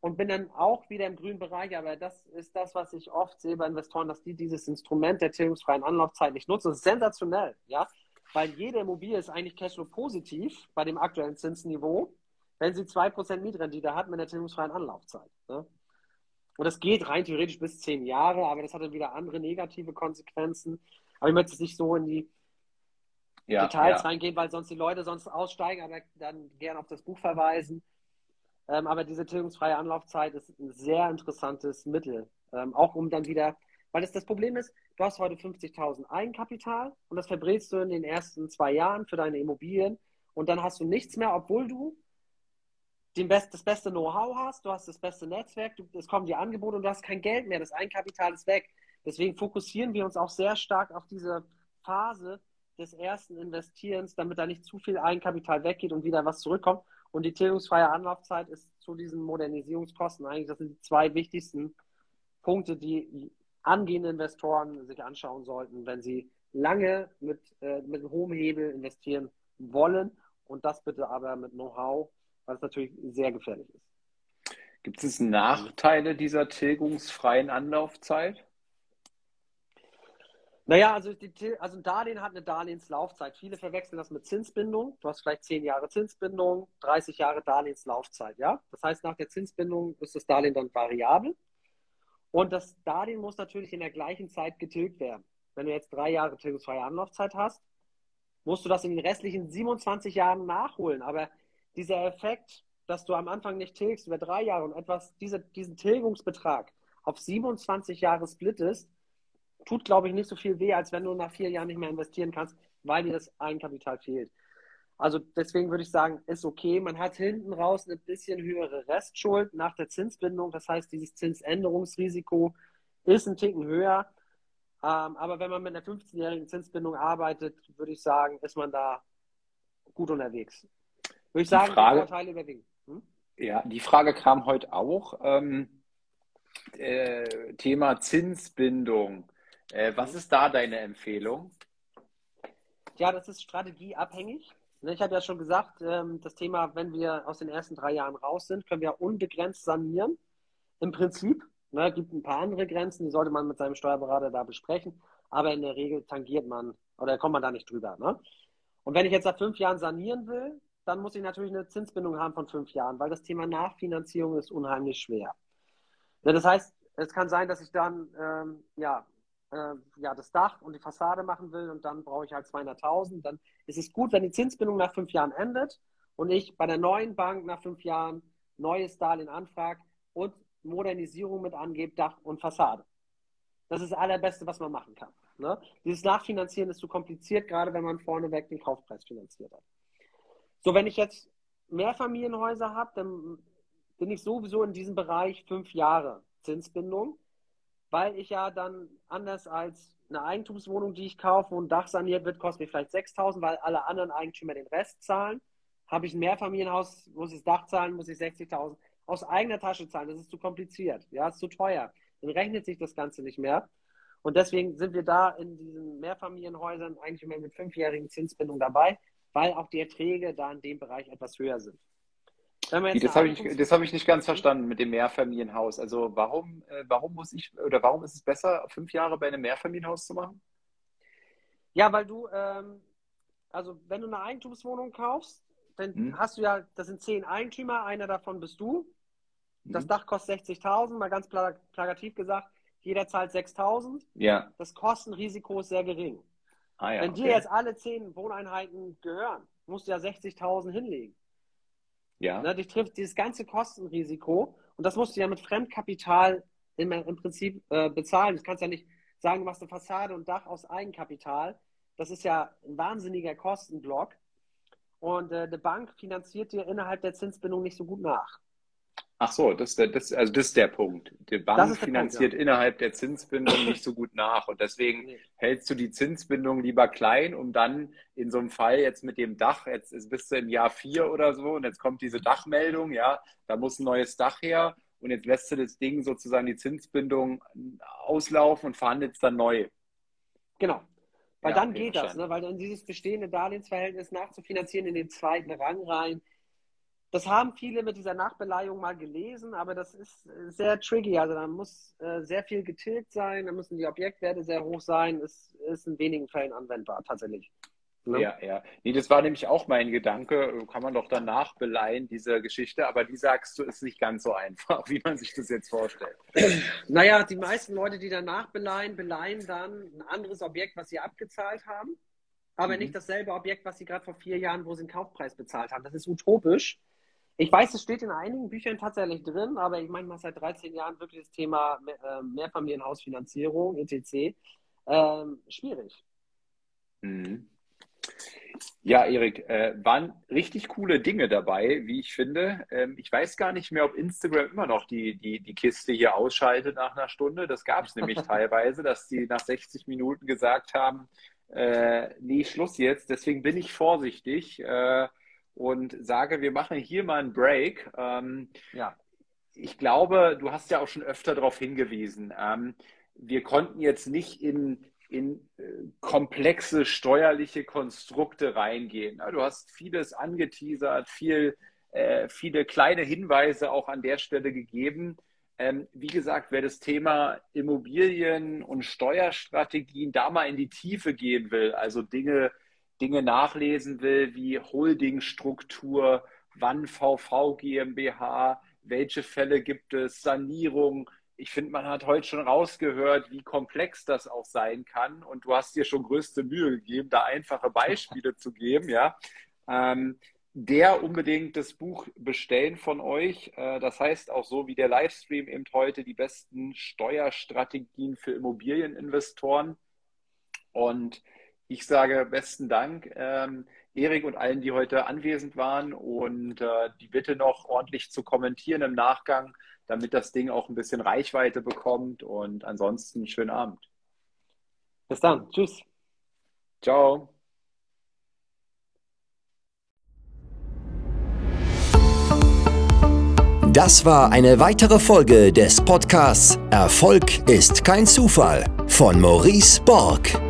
Und bin dann auch wieder im grünen Bereich, aber das ist das, was ich oft sehe bei Investoren, dass die dieses Instrument der tilgungsfreien Anlaufzeit nicht nutzen. Das ist sensationell, ja, weil jede Immobilie ist eigentlich Cashflow positiv bei dem aktuellen Zinsniveau, wenn sie 2% Mietrendite hat mit der tilgungsfreien Anlaufzeit. Ne? Und das geht rein theoretisch bis zehn Jahre, aber das hat dann wieder andere negative Konsequenzen. Aber ich möchte jetzt nicht so in die ja, Details ja. reingehen, weil sonst die Leute sonst aussteigen, aber dann gerne auf das Buch verweisen. Ähm, aber diese tilgungsfreie Anlaufzeit ist ein sehr interessantes Mittel. Ähm, auch um dann wieder, weil das, das Problem ist, du hast heute 50.000 Eigenkapital und das verbrätst du in den ersten zwei Jahren für deine Immobilien und dann hast du nichts mehr, obwohl du den best, das beste Know-how hast, du hast das beste Netzwerk, du, es kommen die Angebote und du hast kein Geld mehr, das Eigenkapital ist weg. Deswegen fokussieren wir uns auch sehr stark auf diese Phase des ersten Investierens, damit da nicht zu viel Eigenkapital weggeht und wieder was zurückkommt. Und die tilgungsfreie Anlaufzeit ist zu diesen Modernisierungskosten eigentlich, das sind die zwei wichtigsten Punkte, die angehende Investoren sich anschauen sollten, wenn sie lange mit, äh, mit hohem Hebel investieren wollen und das bitte aber mit Know-how was natürlich sehr gefährlich ist. Gibt es Nachteile dieser tilgungsfreien Anlaufzeit? Naja, also, die, also ein Darlehen hat eine Darlehenslaufzeit. Viele verwechseln das mit Zinsbindung. Du hast vielleicht 10 Jahre Zinsbindung, 30 Jahre Darlehenslaufzeit. Ja? Das heißt, nach der Zinsbindung ist das Darlehen dann variabel. Und das Darlehen muss natürlich in der gleichen Zeit getilgt werden. Wenn du jetzt drei Jahre tilgungsfreie Anlaufzeit hast, musst du das in den restlichen 27 Jahren nachholen. Aber dieser Effekt, dass du am Anfang nicht tilgst über drei Jahre und etwas, diese, diesen Tilgungsbetrag auf 27 Jahre splittest, tut, glaube ich, nicht so viel weh, als wenn du nach vier Jahren nicht mehr investieren kannst, weil dir das Eigenkapital fehlt. Also deswegen würde ich sagen, ist okay. Man hat hinten raus eine bisschen höhere Restschuld nach der Zinsbindung. Das heißt, dieses Zinsänderungsrisiko ist ein Ticken höher. Ähm, aber wenn man mit einer 15-jährigen Zinsbindung arbeitet, würde ich sagen, ist man da gut unterwegs. Würde ich sagen, die, Frage, die Vorteile überwiegen. Hm? Ja, die Frage kam heute auch. Ähm, äh, Thema Zinsbindung. Äh, was ist da deine Empfehlung? Ja, das ist strategieabhängig. Ne, ich habe ja schon gesagt, ähm, das Thema, wenn wir aus den ersten drei Jahren raus sind, können wir unbegrenzt sanieren. Im Prinzip. Ne, gibt ein paar andere Grenzen, die sollte man mit seinem Steuerberater da besprechen. Aber in der Regel tangiert man oder kommt man da nicht drüber. Ne? Und wenn ich jetzt nach fünf Jahren sanieren will, dann muss ich natürlich eine Zinsbindung haben von fünf Jahren, weil das Thema Nachfinanzierung ist unheimlich schwer. Ja, das heißt, es kann sein, dass ich dann ähm, ja, äh, ja, das Dach und die Fassade machen will und dann brauche ich halt 200.000. Dann ist es gut, wenn die Zinsbindung nach fünf Jahren endet und ich bei der neuen Bank nach fünf Jahren neues Darlehen anfrage und Modernisierung mit angebe, Dach und Fassade. Das ist das Allerbeste, was man machen kann. Ne? Dieses Nachfinanzieren ist zu kompliziert, gerade wenn man vorneweg den Kaufpreis finanziert hat. So, wenn ich jetzt Mehrfamilienhäuser habe, dann bin ich sowieso in diesem Bereich fünf Jahre Zinsbindung, weil ich ja dann anders als eine Eigentumswohnung, die ich kaufe, ein Dach saniert wird, kostet mir vielleicht 6.000, weil alle anderen Eigentümer den Rest zahlen. Habe ich ein Mehrfamilienhaus, muss ich das Dach zahlen, muss ich 60.000 aus eigener Tasche zahlen. Das ist zu kompliziert, ja, ist zu teuer. Dann rechnet sich das Ganze nicht mehr. Und deswegen sind wir da in diesen Mehrfamilienhäusern eigentlich immer mit fünfjährigen Zinsbindung dabei, weil auch die Erträge da in dem Bereich etwas höher sind. Das habe ich, das hab ich nicht ganz verstanden mit dem Mehrfamilienhaus. Also warum, äh, warum muss ich oder warum ist es besser, fünf Jahre bei einem Mehrfamilienhaus zu machen? Ja, weil du, ähm, also wenn du eine Eigentumswohnung kaufst, dann hm. hast du ja, das sind zehn Eigentümer, einer davon bist du. Das hm. Dach kostet 60.000, mal ganz plakativ gesagt, jeder zahlt 6.000. Ja. Das Kostenrisiko ist sehr gering. Ah, ja, wenn okay. dir jetzt alle zehn Wohneinheiten gehören, musst du ja 60.000 hinlegen. Ja. Ne, dich trifft dieses ganze Kostenrisiko und das musst du ja mit Fremdkapital im, im Prinzip äh, bezahlen. Du kannst ja nicht sagen, du machst eine Fassade und Dach aus Eigenkapital. Das ist ja ein wahnsinniger Kostenblock. Und äh, eine Bank finanziert dir innerhalb der Zinsbindung nicht so gut nach. Ach so, das, das, also das ist der Punkt. Die Bank finanziert Punkt, ja. innerhalb der Zinsbindung nicht so gut nach. Und deswegen nee. hältst du die Zinsbindung lieber klein, um dann in so einem Fall jetzt mit dem Dach, jetzt bist du im Jahr vier oder so und jetzt kommt diese Dachmeldung, ja, da muss ein neues Dach her und jetzt lässt du das Ding sozusagen die Zinsbindung auslaufen und verhandelst dann neu. Genau. Weil ja, dann geht das, ne? weil dann dieses bestehende Darlehensverhältnis nachzufinanzieren in den zweiten Rang rein, das haben viele mit dieser Nachbeleihung mal gelesen, aber das ist äh, sehr tricky. Also da muss äh, sehr viel getilgt sein, da müssen die Objektwerte sehr hoch sein. Es ist in wenigen Fällen anwendbar tatsächlich. Ne? Ja, ja. Nee, das war nämlich auch mein Gedanke. Kann man doch dann nachbeleihen, diese Geschichte. Aber die sagst du, ist nicht ganz so einfach, wie man sich das jetzt vorstellt. Naja, die meisten Leute, die dann nachbeleihen, beleihen dann ein anderes Objekt, was sie abgezahlt haben. Aber mhm. nicht dasselbe Objekt, was sie gerade vor vier Jahren, wo sie einen Kaufpreis bezahlt haben. Das ist utopisch. Ich weiß, es steht in einigen Büchern tatsächlich drin, aber ich meine, seit 13 Jahren wirklich das Thema äh, Mehrfamilienhausfinanzierung, etc. Ähm, schwierig. Mhm. Ja, Erik, äh, waren richtig coole Dinge dabei, wie ich finde. Ähm, ich weiß gar nicht mehr, ob Instagram immer noch die, die, die Kiste hier ausschaltet nach einer Stunde. Das gab es nämlich teilweise, dass die nach 60 Minuten gesagt haben, äh, nee, Schluss jetzt. Deswegen bin ich vorsichtig. Äh, und sage, wir machen hier mal einen Break. Ähm, ja. Ich glaube, du hast ja auch schon öfter darauf hingewiesen. Ähm, wir konnten jetzt nicht in, in äh, komplexe steuerliche Konstrukte reingehen. Ja, du hast vieles angeteasert, viel, äh, viele kleine Hinweise auch an der Stelle gegeben. Ähm, wie gesagt, wer das Thema Immobilien und Steuerstrategien da mal in die Tiefe gehen will, also Dinge Dinge nachlesen will, wie Holdingstruktur, wann VV GmbH, welche Fälle gibt es, Sanierung. Ich finde, man hat heute schon rausgehört, wie komplex das auch sein kann. Und du hast dir schon größte Mühe gegeben, da einfache Beispiele zu geben, ja. Ähm, der unbedingt das Buch bestellen von euch. Äh, das heißt auch so wie der Livestream eben heute die besten Steuerstrategien für Immobilieninvestoren. Und ich sage besten Dank. Ähm, Erik und allen, die heute anwesend waren und äh, die Bitte noch ordentlich zu kommentieren im Nachgang, damit das Ding auch ein bisschen Reichweite bekommt. Und ansonsten schönen Abend. Bis dann. Tschüss. Ciao. Das war eine weitere Folge des Podcasts Erfolg ist kein Zufall von Maurice Borg.